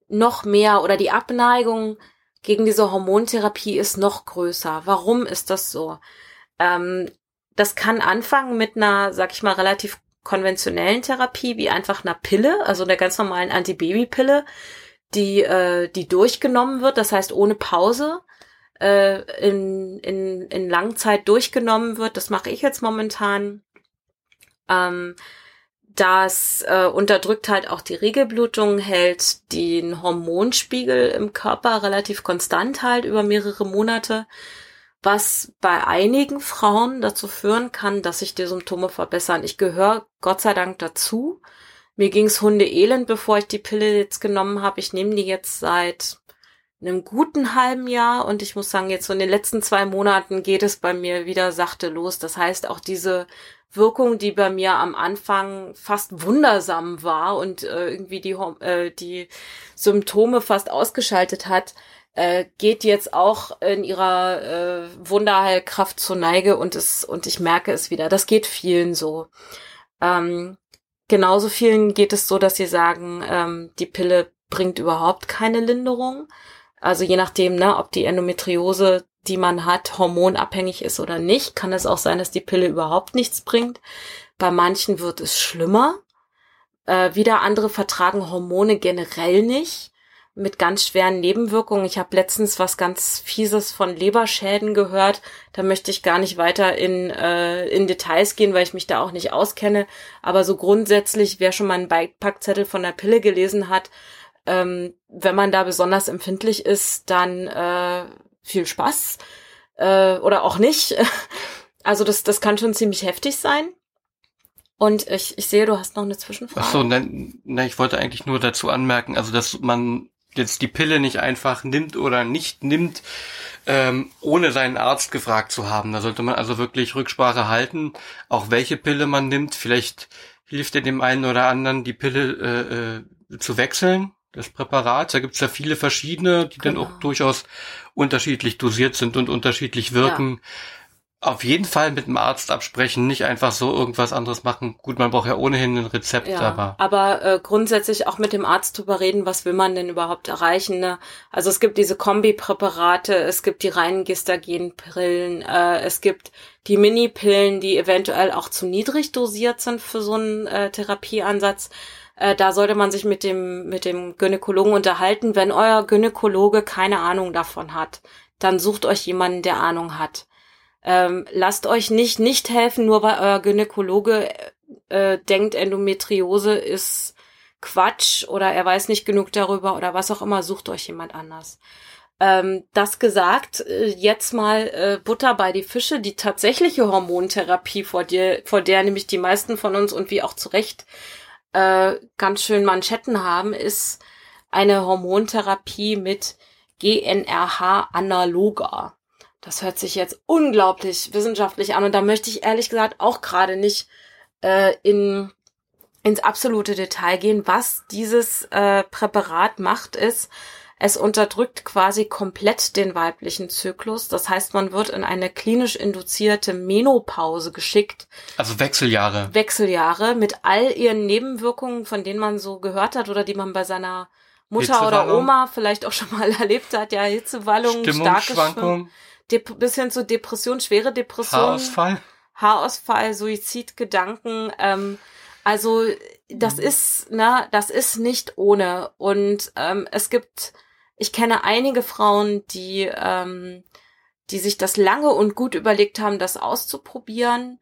noch mehr oder die Abneigung gegen diese Hormontherapie ist noch größer. Warum ist das so? Ähm, das kann anfangen mit einer, sag ich mal, relativ konventionellen Therapie, wie einfach einer Pille, also der ganz normalen Antibabypille, die, äh, die durchgenommen wird, das heißt ohne Pause äh, in, in, in Langzeit durchgenommen wird. Das mache ich jetzt momentan. Ähm, das äh, unterdrückt halt auch die Regelblutung, hält den Hormonspiegel im Körper relativ konstant halt über mehrere Monate, was bei einigen Frauen dazu führen kann, dass sich die Symptome verbessern. Ich gehöre Gott sei Dank dazu. Mir ging's Hundeelend, bevor ich die Pille jetzt genommen habe. Ich nehme die jetzt seit einem guten halben Jahr und ich muss sagen, jetzt so in den letzten zwei Monaten geht es bei mir wieder sachte los. Das heißt, auch diese Wirkung, die bei mir am Anfang fast wundersam war und äh, irgendwie die, äh, die Symptome fast ausgeschaltet hat, äh, geht jetzt auch in ihrer äh, Wunderheilkraft zur Neige und es und ich merke es wieder. Das geht vielen so. Ähm, genauso vielen geht es so, dass sie sagen, ähm, die Pille bringt überhaupt keine Linderung. Also je nachdem, ne, ob die Endometriose, die man hat, hormonabhängig ist oder nicht, kann es auch sein, dass die Pille überhaupt nichts bringt. Bei manchen wird es schlimmer. Äh, wieder andere vertragen Hormone generell nicht mit ganz schweren Nebenwirkungen. Ich habe letztens was ganz Fieses von Leberschäden gehört. Da möchte ich gar nicht weiter in, äh, in Details gehen, weil ich mich da auch nicht auskenne. Aber so grundsätzlich, wer schon mal einen Beipackzettel von der Pille gelesen hat, ähm, wenn man da besonders empfindlich ist, dann äh, viel Spaß äh, oder auch nicht. (laughs) Also das, das kann schon ziemlich heftig sein. Und ich, ich sehe, du hast noch eine Zwischenfrage. Ach so, ne, ne, ich wollte eigentlich nur dazu anmerken, also dass man jetzt die Pille nicht einfach nimmt oder nicht nimmt, ähm, ohne seinen Arzt gefragt zu haben. Da sollte man also wirklich Rücksprache halten, auch welche Pille man nimmt. Vielleicht hilft er dem einen oder anderen, die Pille äh, äh, zu wechseln, das Präparat. Da gibt's ja viele verschiedene, die genau. dann auch durchaus unterschiedlich dosiert sind und unterschiedlich wirken. Ja auf jeden Fall mit dem Arzt absprechen, nicht einfach so irgendwas anderes machen. Gut, man braucht ja ohnehin ein Rezept, ja, aber. Aber äh, grundsätzlich auch mit dem Arzt drüber reden, was will man denn überhaupt erreichen. Ne? Also es gibt diese Kombipräparate, es gibt die reinen Gestagenpillen, äh, es gibt die Mini-Pillen, die eventuell auch zu niedrig dosiert sind für so einen äh, Therapieansatz. Äh, da sollte man sich mit dem, mit dem Gynäkologen unterhalten. Wenn euer Gynäkologe keine Ahnung davon hat, dann sucht euch jemanden, der Ahnung hat. Ähm, lasst euch nicht nicht helfen, nur weil euer Gynäkologe äh, denkt, Endometriose ist Quatsch oder er weiß nicht genug darüber oder was auch immer, sucht euch jemand anders. Ähm, das gesagt, äh, jetzt mal äh, Butter bei die Fische, die tatsächliche Hormontherapie, vor der, vor der nämlich die meisten von uns und wie auch zu Recht äh, ganz schön Manschetten haben, ist eine Hormontherapie mit GNRH-Analoga. Das hört sich jetzt unglaublich wissenschaftlich an und da möchte ich ehrlich gesagt auch gerade nicht äh, in ins absolute Detail gehen. Was dieses äh, Präparat macht, ist, es unterdrückt quasi komplett den weiblichen Zyklus. Das heißt, man wird in eine klinisch induzierte Menopause geschickt. Also Wechseljahre. Wechseljahre mit all ihren Nebenwirkungen, von denen man so gehört hat oder die man bei seiner Mutter oder Oma vielleicht auch schon mal (laughs) erlebt hat. Ja, Hitzewallungen, starke Schwankungen Dep bis hin zu Depression, schwere Depression. Haarausfall. Haarausfall, Suizidgedanken. Ähm, also das mhm. ist, ne, das ist nicht ohne. Und ähm, es gibt, ich kenne einige Frauen, die, ähm, die sich das lange und gut überlegt haben, das auszuprobieren.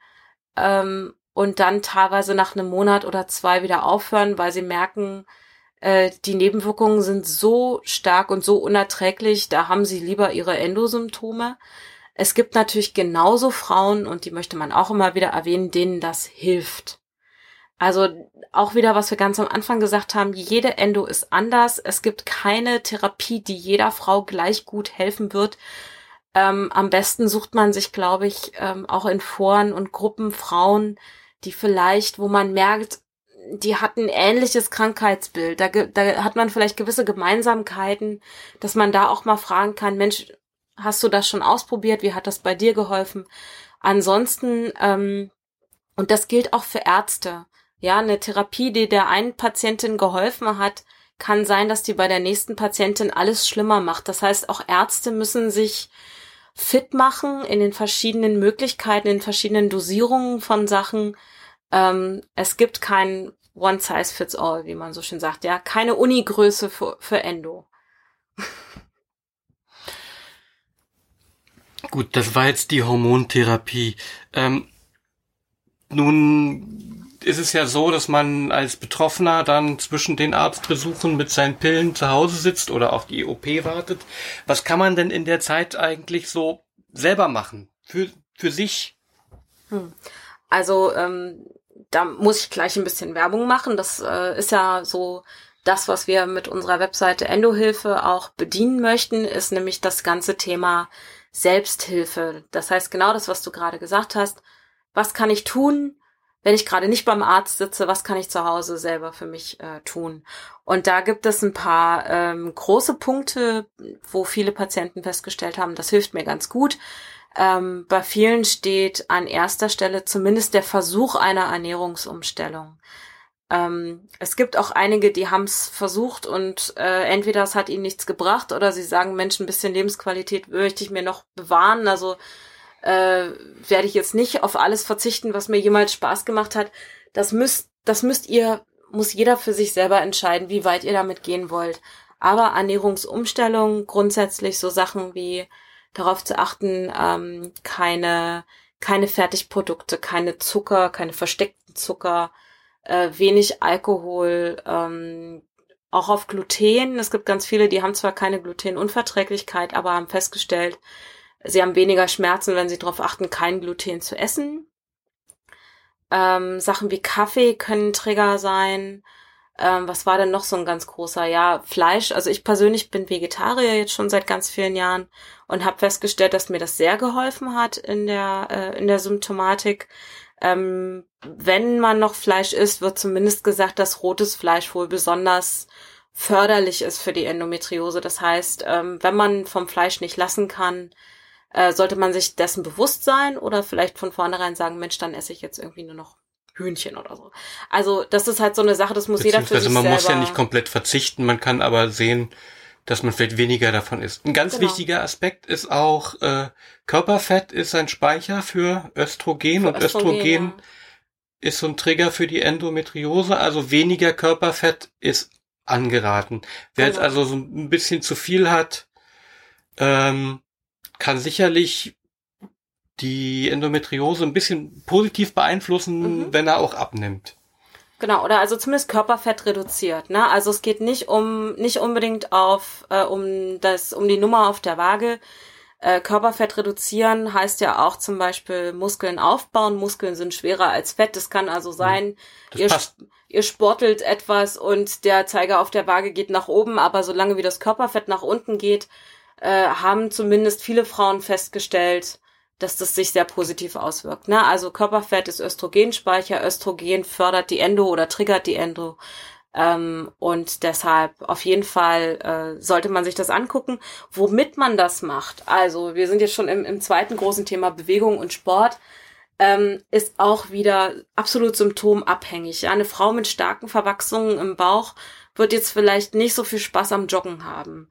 Ähm, und dann teilweise nach einem Monat oder zwei wieder aufhören, weil sie merken, äh, die Nebenwirkungen sind so stark und so unerträglich, da haben sie lieber ihre Endosymptome. Es gibt natürlich genauso Frauen, und die möchte man auch immer wieder erwähnen, denen das hilft. Also auch wieder, was wir ganz am Anfang gesagt haben, jede Endo ist anders. Es gibt keine Therapie, die jeder Frau gleich gut helfen wird. Ähm, am besten sucht man sich, glaube ich, ähm, auch in Foren und Gruppen Frauen, die vielleicht, wo man merkt, die hatten ähnliches Krankheitsbild. Da, da hat man vielleicht gewisse Gemeinsamkeiten, dass man da auch mal fragen kann, Mensch, hast du das schon ausprobiert? Wie hat das bei dir geholfen? Ansonsten, ähm, und das gilt auch für Ärzte. Ja, eine Therapie, die der einen Patientin geholfen hat, kann sein, dass die bei der nächsten Patientin alles schlimmer macht. Das heißt, auch Ärzte müssen sich fit machen in den verschiedenen Möglichkeiten, in verschiedenen Dosierungen von Sachen. Ähm, es gibt kein One Size Fits All, wie man so schön sagt. Ja, keine Unigröße für, für Endo. (laughs) Gut, das war jetzt die Hormontherapie. Ähm, nun ist es ja so, dass man als Betroffener dann zwischen den Arztbesuchen mit seinen Pillen zu Hause sitzt oder auf die OP wartet. Was kann man denn in der Zeit eigentlich so selber machen? Für, für sich? Hm. Also ähm, da muss ich gleich ein bisschen Werbung machen. Das äh, ist ja so das, was wir mit unserer Webseite Endohilfe auch bedienen möchten, ist nämlich das ganze Thema Selbsthilfe. Das heißt genau das, was du gerade gesagt hast. Was kann ich tun, wenn ich gerade nicht beim Arzt sitze? Was kann ich zu Hause selber für mich äh, tun? Und da gibt es ein paar ähm, große Punkte, wo viele Patienten festgestellt haben, das hilft mir ganz gut. Ähm, bei vielen steht an erster Stelle zumindest der Versuch einer Ernährungsumstellung. Ähm, es gibt auch einige, die haben es versucht und äh, entweder es hat ihnen nichts gebracht oder sie sagen, Mensch, ein bisschen Lebensqualität möchte ich mir noch bewahren. Also äh, werde ich jetzt nicht auf alles verzichten, was mir jemals Spaß gemacht hat. Das müsst, das müsst ihr, muss jeder für sich selber entscheiden, wie weit ihr damit gehen wollt. Aber Ernährungsumstellung, grundsätzlich so Sachen wie darauf zu achten, ähm, keine, keine Fertigprodukte, keine Zucker, keine versteckten Zucker, äh, wenig Alkohol, ähm, auch auf Gluten. Es gibt ganz viele, die haben zwar keine Glutenunverträglichkeit, aber haben festgestellt, sie haben weniger Schmerzen, wenn sie darauf achten, kein Gluten zu essen. Ähm, Sachen wie Kaffee können Trigger sein. Ähm, was war denn noch so ein ganz großer? Ja, Fleisch. Also ich persönlich bin Vegetarier jetzt schon seit ganz vielen Jahren und habe festgestellt, dass mir das sehr geholfen hat in der äh, in der Symptomatik. Ähm, wenn man noch Fleisch isst, wird zumindest gesagt, dass rotes Fleisch wohl besonders förderlich ist für die Endometriose. Das heißt, ähm, wenn man vom Fleisch nicht lassen kann, äh, sollte man sich dessen bewusst sein oder vielleicht von vornherein sagen, Mensch, dann esse ich jetzt irgendwie nur noch Hühnchen oder so. Also das ist halt so eine Sache, das muss jeder für sich man selber. muss ja nicht komplett verzichten, man kann aber sehen, dass man vielleicht weniger davon isst. Ein ganz genau. wichtiger Aspekt ist auch, äh, Körperfett ist ein Speicher für Östrogen für und Östrogen, Östrogen ja. ist so ein Trigger für die Endometriose, also weniger Körperfett ist angeraten. Wer genau. jetzt also so ein bisschen zu viel hat, ähm, kann sicherlich die Endometriose ein bisschen positiv beeinflussen, mhm. wenn er auch abnimmt. Genau, oder also zumindest Körperfett reduziert. Ne? Also es geht nicht um nicht unbedingt auf äh, um das um die Nummer auf der Waage. Äh, Körperfett reduzieren heißt ja auch zum Beispiel Muskeln aufbauen. Muskeln sind schwerer als Fett. Das kann also sein, das ihr, passt. ihr sportelt etwas und der Zeiger auf der Waage geht nach oben, aber solange wie das Körperfett nach unten geht, äh, haben zumindest viele Frauen festgestellt, dass das sich sehr positiv auswirkt. Ne? Also Körperfett ist Östrogenspeicher, Östrogen fördert die Endo oder triggert die Endo. Ähm, und deshalb auf jeden Fall äh, sollte man sich das angucken, womit man das macht. Also wir sind jetzt schon im, im zweiten großen Thema Bewegung und Sport. Ähm, ist auch wieder absolut symptomabhängig. Eine Frau mit starken Verwachsungen im Bauch wird jetzt vielleicht nicht so viel Spaß am Joggen haben.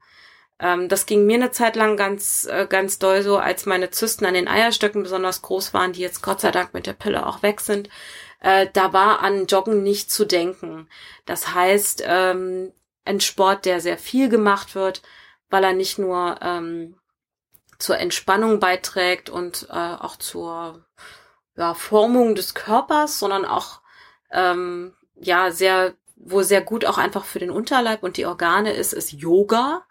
Ähm, das ging mir eine Zeit lang ganz, äh, ganz doll so, als meine Zysten an den Eierstöcken besonders groß waren, die jetzt Gott sei Dank mit der Pille auch weg sind. Äh, da war an Joggen nicht zu denken. Das heißt, ähm, ein Sport, der sehr viel gemacht wird, weil er nicht nur ähm, zur Entspannung beiträgt und äh, auch zur ja, Formung des Körpers, sondern auch ähm, ja sehr, wo sehr gut auch einfach für den Unterleib und die Organe ist, ist Yoga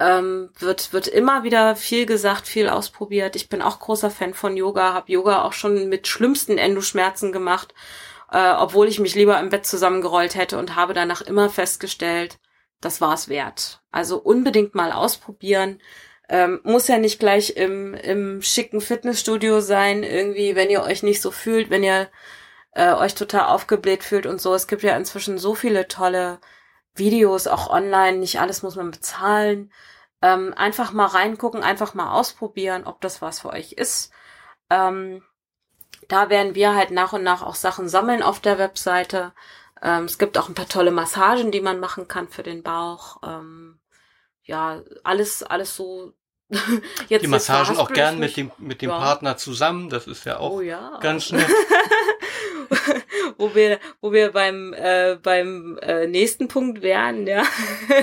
ähm, wird, wird immer wieder viel gesagt, viel ausprobiert. Ich bin auch großer Fan von Yoga, habe Yoga auch schon mit schlimmsten Endoschmerzen gemacht, äh, obwohl ich mich lieber im Bett zusammengerollt hätte und habe danach immer festgestellt, das war's wert. Also unbedingt mal ausprobieren. Ähm, muss ja nicht gleich im, im schicken Fitnessstudio sein, irgendwie, wenn ihr euch nicht so fühlt, wenn ihr äh, euch total aufgebläht fühlt und so. Es gibt ja inzwischen so viele tolle Videos auch online, nicht alles muss man bezahlen. Ähm, einfach mal reingucken, einfach mal ausprobieren, ob das was für euch ist. Ähm, da werden wir halt nach und nach auch Sachen sammeln auf der Webseite. Ähm, es gibt auch ein paar tolle Massagen, die man machen kann für den Bauch. Ähm, ja, alles, alles so. (laughs) Jetzt die Massagen auch gern mit dem, mit dem ja. Partner zusammen. Das ist ja auch oh, ja. ganz (laughs) nett. wo wir, wo wir beim, äh, beim äh, nächsten Punkt wären, ja.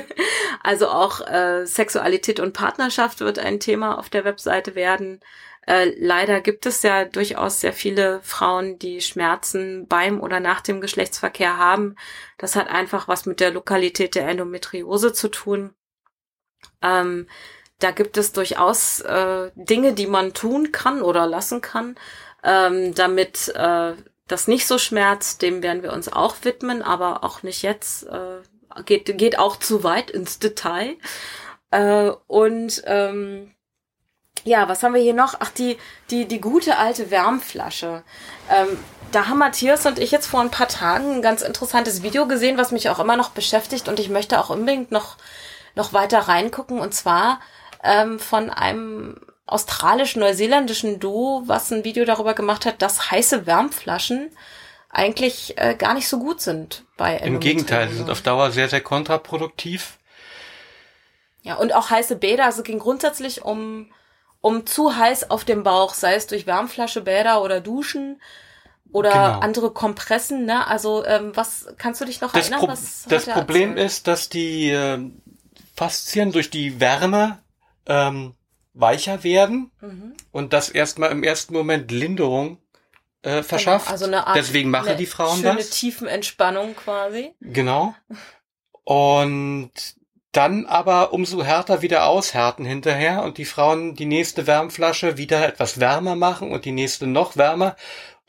(laughs) also auch äh, Sexualität und Partnerschaft wird ein Thema auf der Webseite werden. Äh, leider gibt es ja durchaus sehr viele Frauen, die Schmerzen beim oder nach dem Geschlechtsverkehr haben. Das hat einfach was mit der Lokalität der Endometriose zu tun. Ähm, da gibt es durchaus äh, Dinge, die man tun kann oder lassen kann, ähm, damit äh, das nicht so schmerzt, dem werden wir uns auch widmen, aber auch nicht jetzt. Äh, geht, geht auch zu weit ins Detail. Äh, und ähm, ja, was haben wir hier noch? Ach, die, die, die gute alte Wärmflasche. Ähm, da haben Matthias und ich jetzt vor ein paar Tagen ein ganz interessantes Video gesehen, was mich auch immer noch beschäftigt und ich möchte auch unbedingt noch, noch weiter reingucken und zwar ähm, von einem australisch-neuseeländischen Duo, was ein Video darüber gemacht hat, dass heiße Wärmflaschen eigentlich äh, gar nicht so gut sind bei Im Gegenteil, sie sind auf Dauer sehr, sehr kontraproduktiv. Ja, und auch heiße Bäder, also ging grundsätzlich um, um zu heiß auf dem Bauch, sei es durch Wärmflasche, Bäder oder Duschen oder genau. andere Kompressen, ne? Also ähm, was kannst du dich noch das erinnern? Pro was das Problem erzählt? ist, dass die äh, Faszien durch die Wärme ähm, weicher werden mhm. und das erstmal im ersten Moment Linderung äh, genau, verschafft. Genau, also eine Art, Deswegen machen die Frauen schöne das. Tiefenentspannung quasi. Genau. Und dann aber umso härter wieder aushärten hinterher und die Frauen die nächste Wärmflasche wieder etwas wärmer machen und die nächste noch wärmer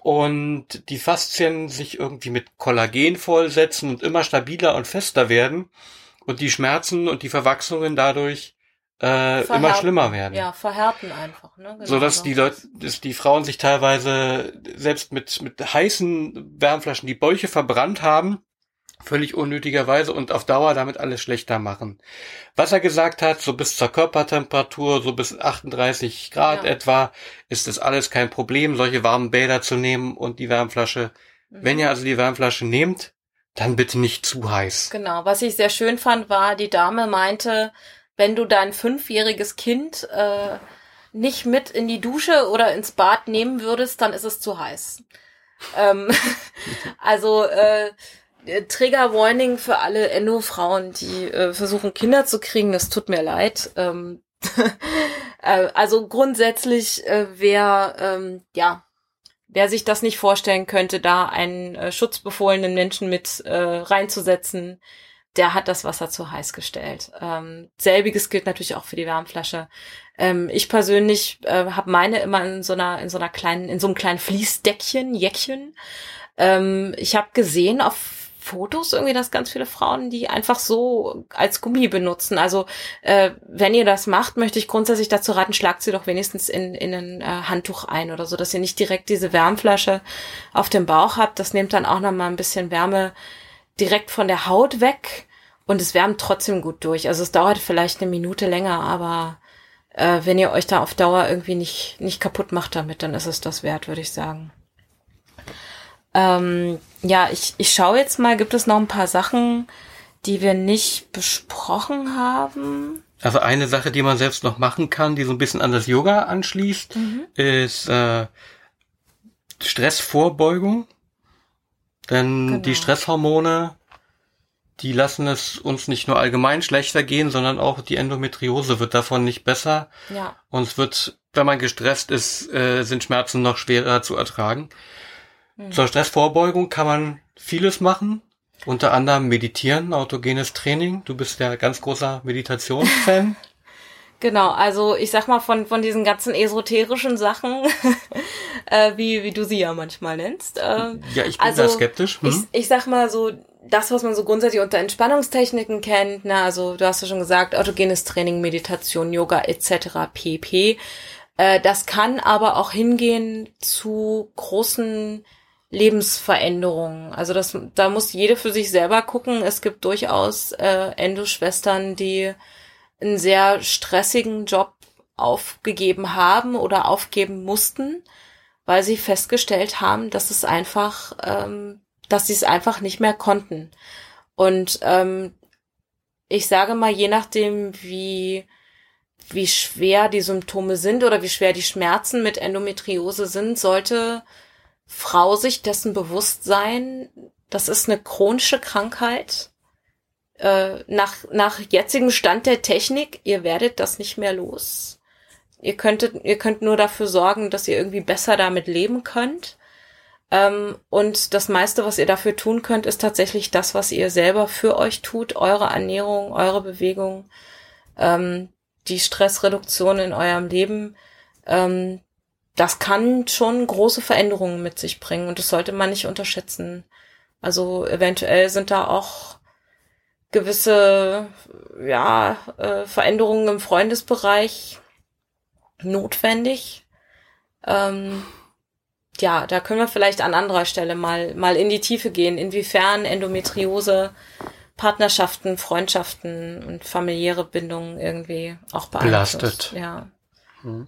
und die Faszien sich irgendwie mit Kollagen vollsetzen und immer stabiler und fester werden und die Schmerzen und die Verwachsungen dadurch äh, immer schlimmer werden. Ja, verhärten einfach. Ne? Genau so dass die Leute, dass die Frauen sich teilweise selbst mit mit heißen Wärmflaschen die Bäuche verbrannt haben, völlig unnötigerweise und auf Dauer damit alles schlechter machen. Was er gesagt hat, so bis zur Körpertemperatur, so bis 38 Grad ja. etwa, ist es alles kein Problem, solche warmen Bäder zu nehmen und die Wärmflasche. Mhm. Wenn ihr also die Wärmflasche nehmt, dann bitte nicht zu heiß. Genau. Was ich sehr schön fand, war, die Dame meinte, wenn du dein fünfjähriges Kind äh, nicht mit in die Dusche oder ins Bad nehmen würdest, dann ist es zu heiß. ähm, (laughs) also äh, Trigger Warning für alle Endo-Frauen, die äh, versuchen Kinder zu kriegen. Das tut mir leid. Ähm, (laughs) äh, also grundsätzlich, äh, wer ähm, ja, wer sich das nicht vorstellen könnte, da einen äh, schutzbefohlenen Menschen mit äh, reinzusetzen, der hat das Wasser zu heiß gestellt. Ähm, selbiges gilt natürlich auch für die Wärmflasche. Ähm, ich persönlich äh, habe meine immer in so einer in so einer kleinen in so einem kleinen Fließdeckchen, Jäckchen. Ähm, ich habe gesehen auf Fotos irgendwie, dass ganz viele Frauen die einfach so als Gummi benutzen. Also äh, wenn ihr das macht, möchte ich grundsätzlich dazu raten, schlagt sie doch wenigstens in, in ein äh, Handtuch ein oder so, dass ihr nicht direkt diese Wärmflasche auf dem Bauch habt. Das nimmt dann auch noch mal ein bisschen Wärme direkt von der Haut weg und es wärmt trotzdem gut durch. Also es dauert vielleicht eine Minute länger, aber äh, wenn ihr euch da auf Dauer irgendwie nicht, nicht kaputt macht damit, dann ist es das wert, würde ich sagen. Ähm, ja, ich, ich schaue jetzt mal, gibt es noch ein paar Sachen, die wir nicht besprochen haben? Also eine Sache, die man selbst noch machen kann, die so ein bisschen an das Yoga anschließt, mhm. ist äh, Stressvorbeugung. Denn genau. die Stresshormone, die lassen es uns nicht nur allgemein schlechter gehen, sondern auch die Endometriose wird davon nicht besser. Ja. Und es wird, wenn man gestresst ist, äh, sind Schmerzen noch schwerer zu ertragen. Mhm. Zur Stressvorbeugung kann man vieles machen. Unter anderem meditieren, autogenes Training. Du bist ja ganz großer Meditationsfan. (laughs) Genau, also ich sag mal von, von diesen ganzen esoterischen Sachen, (laughs) äh, wie, wie du sie ja manchmal nennst. Äh, ja, ich bin also, da skeptisch. Hm? Ich, ich sag mal so, das, was man so grundsätzlich unter Entspannungstechniken kennt, na, also du hast ja schon gesagt, autogenes Training, Meditation, Yoga etc. pp. Äh, das kann aber auch hingehen zu großen Lebensveränderungen. Also das, da muss jede für sich selber gucken. Es gibt durchaus äh, Endoschwestern, die einen sehr stressigen Job aufgegeben haben oder aufgeben mussten, weil sie festgestellt haben, dass es einfach, ähm, dass sie es einfach nicht mehr konnten. Und ähm, ich sage mal, je nachdem, wie wie schwer die Symptome sind oder wie schwer die Schmerzen mit Endometriose sind, sollte Frau sich dessen bewusst sein, das ist eine chronische Krankheit. Äh, nach, nach jetzigem Stand der Technik, ihr werdet das nicht mehr los. Ihr könntet, ihr könnt nur dafür sorgen, dass ihr irgendwie besser damit leben könnt. Ähm, und das meiste, was ihr dafür tun könnt, ist tatsächlich das, was ihr selber für euch tut, eure Ernährung, eure Bewegung, ähm, die Stressreduktion in eurem Leben. Ähm, das kann schon große Veränderungen mit sich bringen und das sollte man nicht unterschätzen. Also eventuell sind da auch gewisse ja, äh, Veränderungen im Freundesbereich notwendig. Ähm, ja, da können wir vielleicht an anderer Stelle mal, mal in die Tiefe gehen, inwiefern Endometriose Partnerschaften, Freundschaften und familiäre Bindungen irgendwie auch beeinflusst. Belastet. Ja. Hm.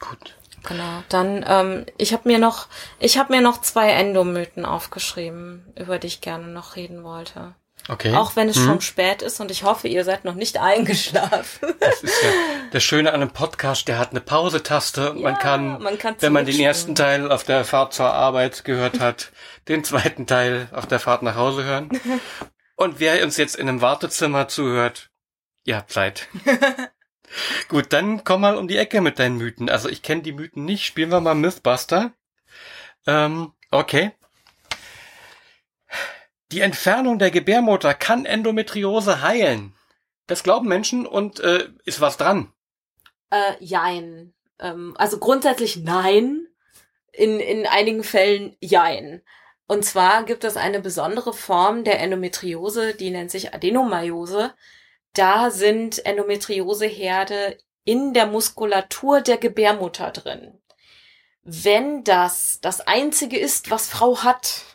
Gut. Genau. Dann, ähm, ich habe mir noch, ich habe mir noch zwei Endomythen aufgeschrieben, über die ich gerne noch reden wollte. Okay. Auch wenn es Hm. schon spät ist und ich hoffe, ihr seid noch nicht (laughs) eingeschlafen. Das ist ja das Schöne an einem Podcast, der hat eine Pause-Taste und man Ja, kann, man kann wenn man den ersten Teil auf der Fahrt zur Arbeit gehört hat, (laughs) den zweiten Teil auf der Fahrt nach Hause hören. Und wer uns jetzt in einem Wartezimmer zuhört, ihr habt Zeit. (laughs) Gut, dann komm mal um die Ecke mit deinen Mythen. Also ich kenne die Mythen nicht. Spielen wir mal Mythbuster. Ähm, okay. Die Entfernung der Gebärmutter kann Endometriose heilen. Das glauben Menschen und äh, ist was dran. Äh, jein. Ähm, also grundsätzlich nein. In, in einigen Fällen jein. Und zwar gibt es eine besondere Form der Endometriose, die nennt sich Adenomyose. Da sind Endometrioseherde in der Muskulatur der Gebärmutter drin. Wenn das das einzige ist, was Frau hat,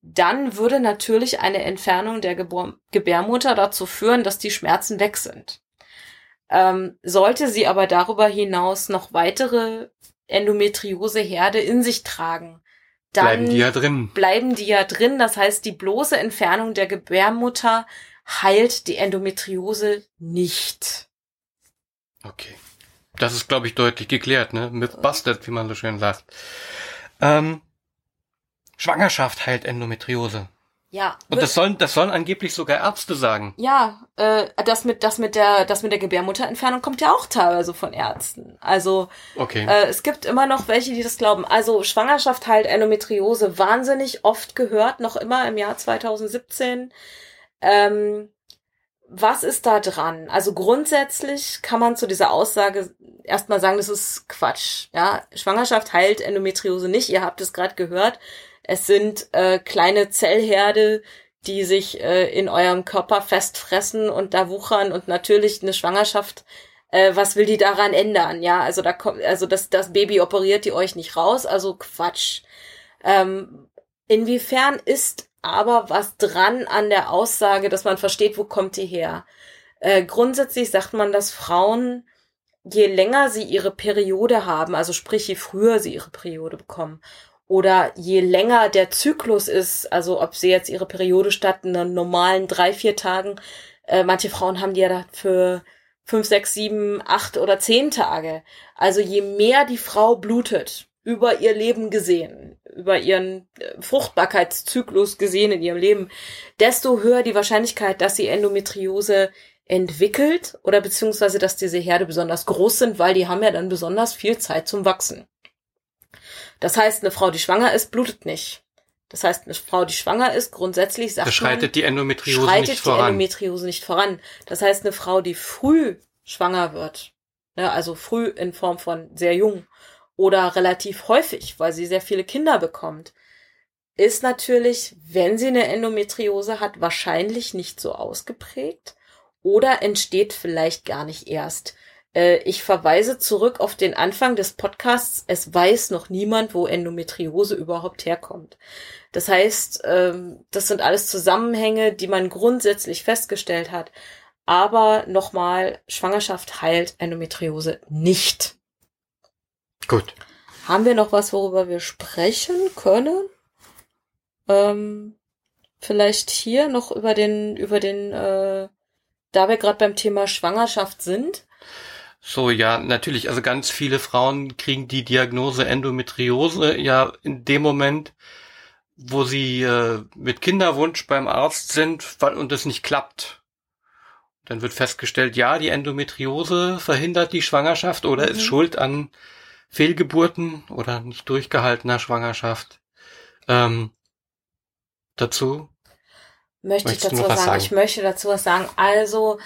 dann würde natürlich eine Entfernung der Gebur Gebärmutter dazu führen, dass die Schmerzen weg sind. Ähm, sollte sie aber darüber hinaus noch weitere Endometrioseherde in sich tragen, dann Bleiben die ja drin. bleiben die ja drin. Das heißt, die bloße Entfernung der Gebärmutter heilt die Endometriose nicht. Okay. Das ist, glaube ich, deutlich geklärt, ne? Mythbusted, wie man so schön sagt. Ähm, Schwangerschaft heilt Endometriose. Ja. Und das sollen, das sollen angeblich sogar Ärzte sagen. ja, äh, das mit das mit der das mit der Gebärmutterentfernung kommt ja auch teilweise von Ärzten. Also Okay. Äh, es gibt immer noch welche, die das glauben. Also Schwangerschaft heilt Endometriose wahnsinnig oft gehört, noch immer im Jahr 2017. Ähm, was ist da dran? Also grundsätzlich kann man zu dieser Aussage erstmal sagen, das ist Quatsch. Ja, Schwangerschaft heilt Endometriose nicht. Ihr habt es gerade gehört. Es sind äh, kleine Zellherde, die sich äh, in eurem Körper festfressen und da wuchern und natürlich eine Schwangerschaft äh, was will die daran ändern? Ja, also da kommt, also das, das Baby operiert die euch nicht raus, also Quatsch. Ähm, inwiefern ist aber was dran an der Aussage, dass man versteht, wo kommt die her? Äh, grundsätzlich sagt man, dass Frauen, je länger sie ihre Periode haben, also sprich, je früher sie ihre Periode bekommen, oder je länger der Zyklus ist, also ob sie jetzt ihre Periode statt einer normalen drei, vier Tagen, äh, manche Frauen haben die ja dafür fünf, sechs, sieben, acht oder zehn Tage. Also je mehr die Frau blutet, über ihr Leben gesehen, über ihren äh, Fruchtbarkeitszyklus gesehen in ihrem Leben, desto höher die Wahrscheinlichkeit, dass sie Endometriose entwickelt oder beziehungsweise, dass diese Herde besonders groß sind, weil die haben ja dann besonders viel Zeit zum Wachsen. Das heißt, eine Frau, die schwanger ist, blutet nicht. Das heißt, eine Frau, die schwanger ist, grundsätzlich sagt Da schreitet man, die Endometriose schreitet nicht die voran. Endometriose nicht voran. Das heißt, eine Frau, die früh schwanger wird, ne, also früh in Form von sehr jung oder relativ häufig, weil sie sehr viele Kinder bekommt, ist natürlich, wenn sie eine Endometriose hat, wahrscheinlich nicht so ausgeprägt oder entsteht vielleicht gar nicht erst. Äh, Ich verweise zurück auf den Anfang des Podcasts. Es weiß noch niemand, wo Endometriose überhaupt herkommt. Das heißt, ähm, das sind alles Zusammenhänge, die man grundsätzlich festgestellt hat. Aber nochmal, Schwangerschaft heilt Endometriose nicht. Gut. Haben wir noch was, worüber wir sprechen können? Ähm, vielleicht hier noch über den, über den, äh, da wir gerade beim Thema Schwangerschaft sind. So, ja, natürlich. Also ganz viele Frauen kriegen die Diagnose Endometriose ja in dem Moment, wo sie äh, mit Kinderwunsch beim Arzt sind weil, und es nicht klappt. Dann wird festgestellt, ja, die Endometriose verhindert die Schwangerschaft oder Mhm. ist schuld an Fehlgeburten oder nicht durchgehaltener Schwangerschaft. Ähm, dazu Möchte ich dazu was sagen? sagen? Ich möchte dazu was sagen. Also,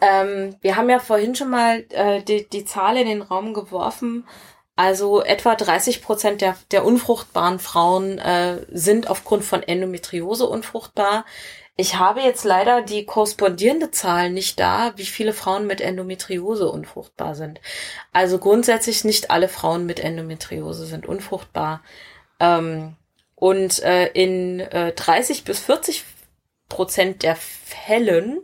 ähm, wir haben ja vorhin schon mal äh, die, die Zahl in den Raum geworfen. Also etwa 30 Prozent der, der unfruchtbaren Frauen äh, sind aufgrund von Endometriose unfruchtbar. Ich habe jetzt leider die korrespondierende Zahl nicht da, wie viele Frauen mit Endometriose unfruchtbar sind. Also grundsätzlich nicht alle Frauen mit Endometriose sind unfruchtbar. Ähm, und äh, in äh, 30 bis 40 Prozent der Fällen,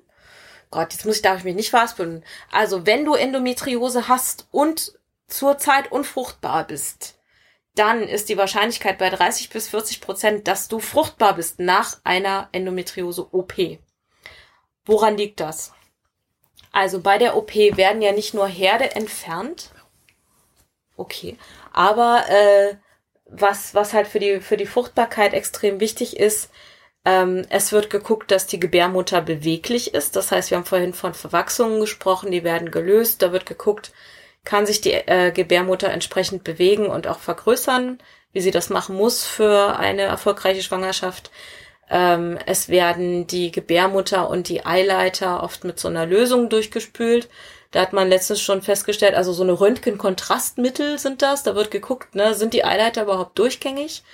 Gott, jetzt muss ich, darf ich mich nicht verhaspeln. Also, wenn du Endometriose hast und zurzeit unfruchtbar bist, dann ist die Wahrscheinlichkeit bei 30 bis 40 Prozent, dass du fruchtbar bist nach einer Endometriose-OP. Woran liegt das? Also bei der OP werden ja nicht nur Herde entfernt. Okay. Aber äh, was, was halt für die, für die Fruchtbarkeit extrem wichtig ist, ähm, es wird geguckt, dass die Gebärmutter beweglich ist. Das heißt, wir haben vorhin von Verwachsungen gesprochen, die werden gelöst. Da wird geguckt, kann sich die äh, Gebärmutter entsprechend bewegen und auch vergrößern, wie sie das machen muss für eine erfolgreiche Schwangerschaft. Ähm, es werden die Gebärmutter und die Eileiter oft mit so einer Lösung durchgespült. Da hat man letztens schon festgestellt, also so eine Röntgenkontrastmittel sind das. Da wird geguckt, ne, sind die Eileiter überhaupt durchgängig?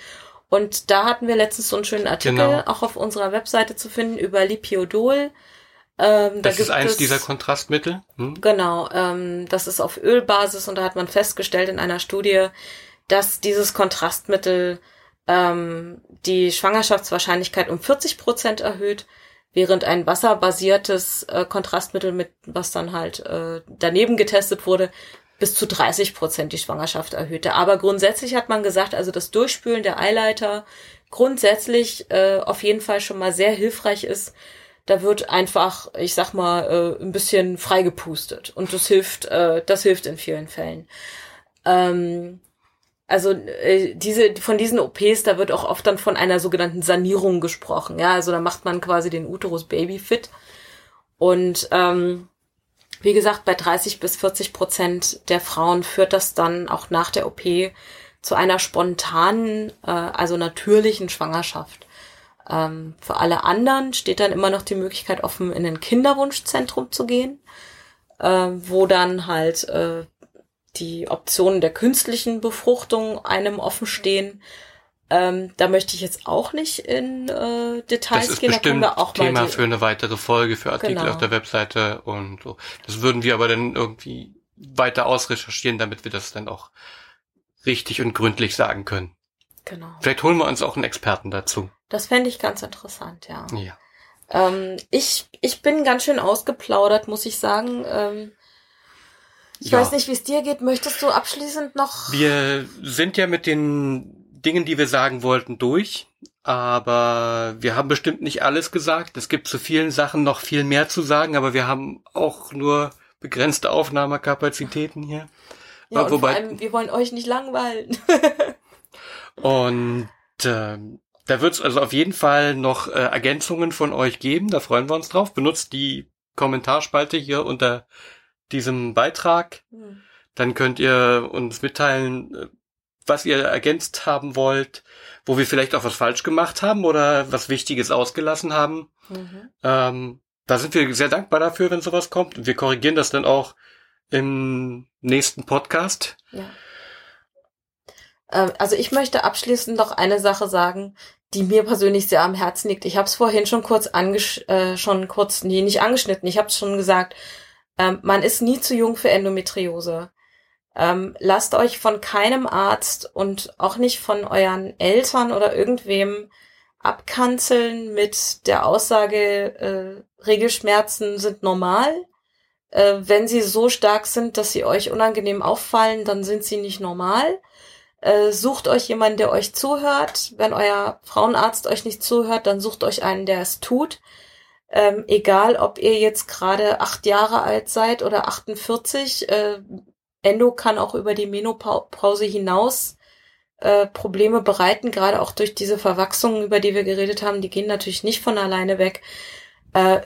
Und da hatten wir letztens so einen schönen Artikel genau. auch auf unserer Webseite zu finden über Lipiodol. Ähm, das da ist eins es, dieser Kontrastmittel. Hm? Genau, ähm, das ist auf Ölbasis und da hat man festgestellt in einer Studie, dass dieses Kontrastmittel ähm, die Schwangerschaftswahrscheinlichkeit um 40 Prozent erhöht, während ein wasserbasiertes äh, Kontrastmittel mit, was dann halt äh, daneben getestet wurde, bis zu 30 Prozent die Schwangerschaft erhöhte. Aber grundsätzlich hat man gesagt, also das Durchspülen der Eileiter grundsätzlich äh, auf jeden Fall schon mal sehr hilfreich ist. Da wird einfach, ich sag mal, äh, ein bisschen freigepustet und das hilft, äh, das hilft in vielen Fällen. Ähm, also äh, diese von diesen OPs, da wird auch oft dann von einer sogenannten Sanierung gesprochen. Ja, also da macht man quasi den Uterus Baby fit und ähm, wie gesagt, bei 30 bis 40 Prozent der Frauen führt das dann auch nach der OP zu einer spontanen, äh, also natürlichen Schwangerschaft. Ähm, für alle anderen steht dann immer noch die Möglichkeit offen, in ein Kinderwunschzentrum zu gehen, äh, wo dann halt äh, die Optionen der künstlichen Befruchtung einem offen stehen. Ähm, da möchte ich jetzt auch nicht in äh, Details das ist gehen. Bestimmt da auch Thema für eine weitere Folge, für Artikel genau. auf der Webseite und so. Das würden wir aber dann irgendwie weiter ausrecherchieren, damit wir das dann auch richtig und gründlich sagen können. Genau. Vielleicht holen wir uns auch einen Experten dazu. Das fände ich ganz interessant, ja. Ja. Ähm, ich, ich bin ganz schön ausgeplaudert, muss ich sagen. Ähm, ich ja. weiß nicht, wie es dir geht. Möchtest du abschließend noch? Wir sind ja mit den Dingen, die wir sagen wollten, durch. Aber wir haben bestimmt nicht alles gesagt. Es gibt zu vielen Sachen noch viel mehr zu sagen, aber wir haben auch nur begrenzte Aufnahmekapazitäten hier. Ja, und Wobei, vor allem, wir wollen euch nicht langweilen. (laughs) (laughs) und äh, da wird es also auf jeden Fall noch äh, Ergänzungen von euch geben. Da freuen wir uns drauf. Benutzt die Kommentarspalte hier unter diesem Beitrag. Hm. Dann könnt ihr uns mitteilen, äh, was ihr ergänzt haben wollt, wo wir vielleicht auch was falsch gemacht haben oder was Wichtiges ausgelassen haben. Mhm. Ähm, da sind wir sehr dankbar dafür, wenn sowas kommt. Und wir korrigieren das dann auch im nächsten Podcast. Ja. Ähm, also ich möchte abschließend noch eine Sache sagen, die mir persönlich sehr am Herzen liegt. Ich habe es vorhin schon kurz angesch äh, schon kurz nee nicht angeschnitten. Ich habe es schon gesagt. Ähm, man ist nie zu jung für Endometriose. Ähm, lasst euch von keinem Arzt und auch nicht von euren Eltern oder irgendwem abkanzeln mit der Aussage, äh, Regelschmerzen sind normal. Äh, wenn sie so stark sind, dass sie euch unangenehm auffallen, dann sind sie nicht normal. Äh, sucht euch jemanden, der euch zuhört. Wenn euer Frauenarzt euch nicht zuhört, dann sucht euch einen, der es tut. Ähm, egal, ob ihr jetzt gerade acht Jahre alt seid oder 48, äh, Endo kann auch über die Menopause hinaus äh, Probleme bereiten, gerade auch durch diese Verwachsungen, über die wir geredet haben, die gehen natürlich nicht von alleine weg. Äh,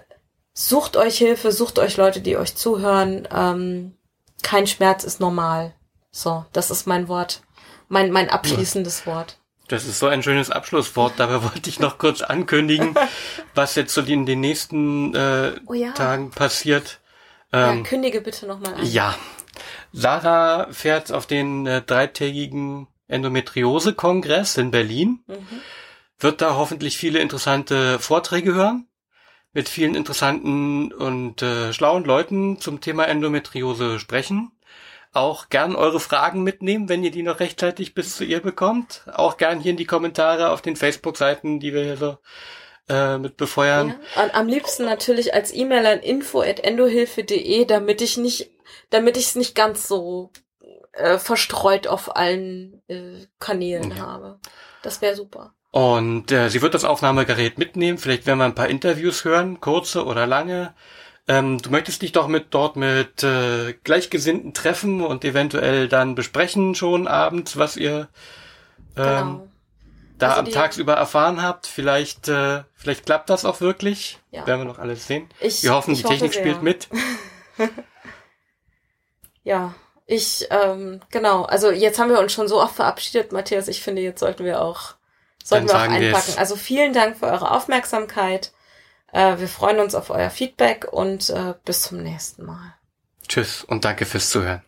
sucht euch Hilfe, sucht euch Leute, die euch zuhören. Ähm, kein Schmerz ist normal. So, das ist mein Wort, mein, mein abschließendes Wort. Das ist so ein schönes Abschlusswort. Dabei wollte ich noch kurz ankündigen, (laughs) was jetzt so in den nächsten äh, oh ja. Tagen passiert. Ähm, ja, kündige bitte nochmal an. Ja, Sarah fährt auf den äh, dreitägigen Endometriose-Kongress in Berlin, mhm. wird da hoffentlich viele interessante Vorträge hören, mit vielen interessanten und äh, schlauen Leuten zum Thema Endometriose sprechen. Auch gern eure Fragen mitnehmen, wenn ihr die noch rechtzeitig bis zu ihr bekommt. Auch gern hier in die Kommentare auf den Facebook-Seiten, die wir hier so äh, mit befeuern. Ja, am liebsten natürlich als E-Mail an info.endohilfe.de, damit ich nicht damit ich es nicht ganz so äh, verstreut auf allen äh, Kanälen ja. habe. Das wäre super. Und äh, sie wird das Aufnahmegerät mitnehmen. Vielleicht werden wir ein paar Interviews hören, kurze oder lange. Ähm, du möchtest dich doch mit dort mit äh, Gleichgesinnten treffen und eventuell dann besprechen schon abends, was ihr ähm, genau. da also am tagsüber erfahren habt. Vielleicht, äh, vielleicht klappt das auch wirklich. Ja. Werden wir noch alles sehen. Ich, wir hoffen, die Technik spielt mit. (laughs) ja, ich, ähm, genau. Also jetzt haben wir uns schon so oft verabschiedet, Matthias. Ich finde, jetzt sollten wir auch, sollten wir auch einpacken. Also vielen Dank für eure Aufmerksamkeit. Äh, wir freuen uns auf euer Feedback und äh, bis zum nächsten Mal. Tschüss und danke fürs Zuhören.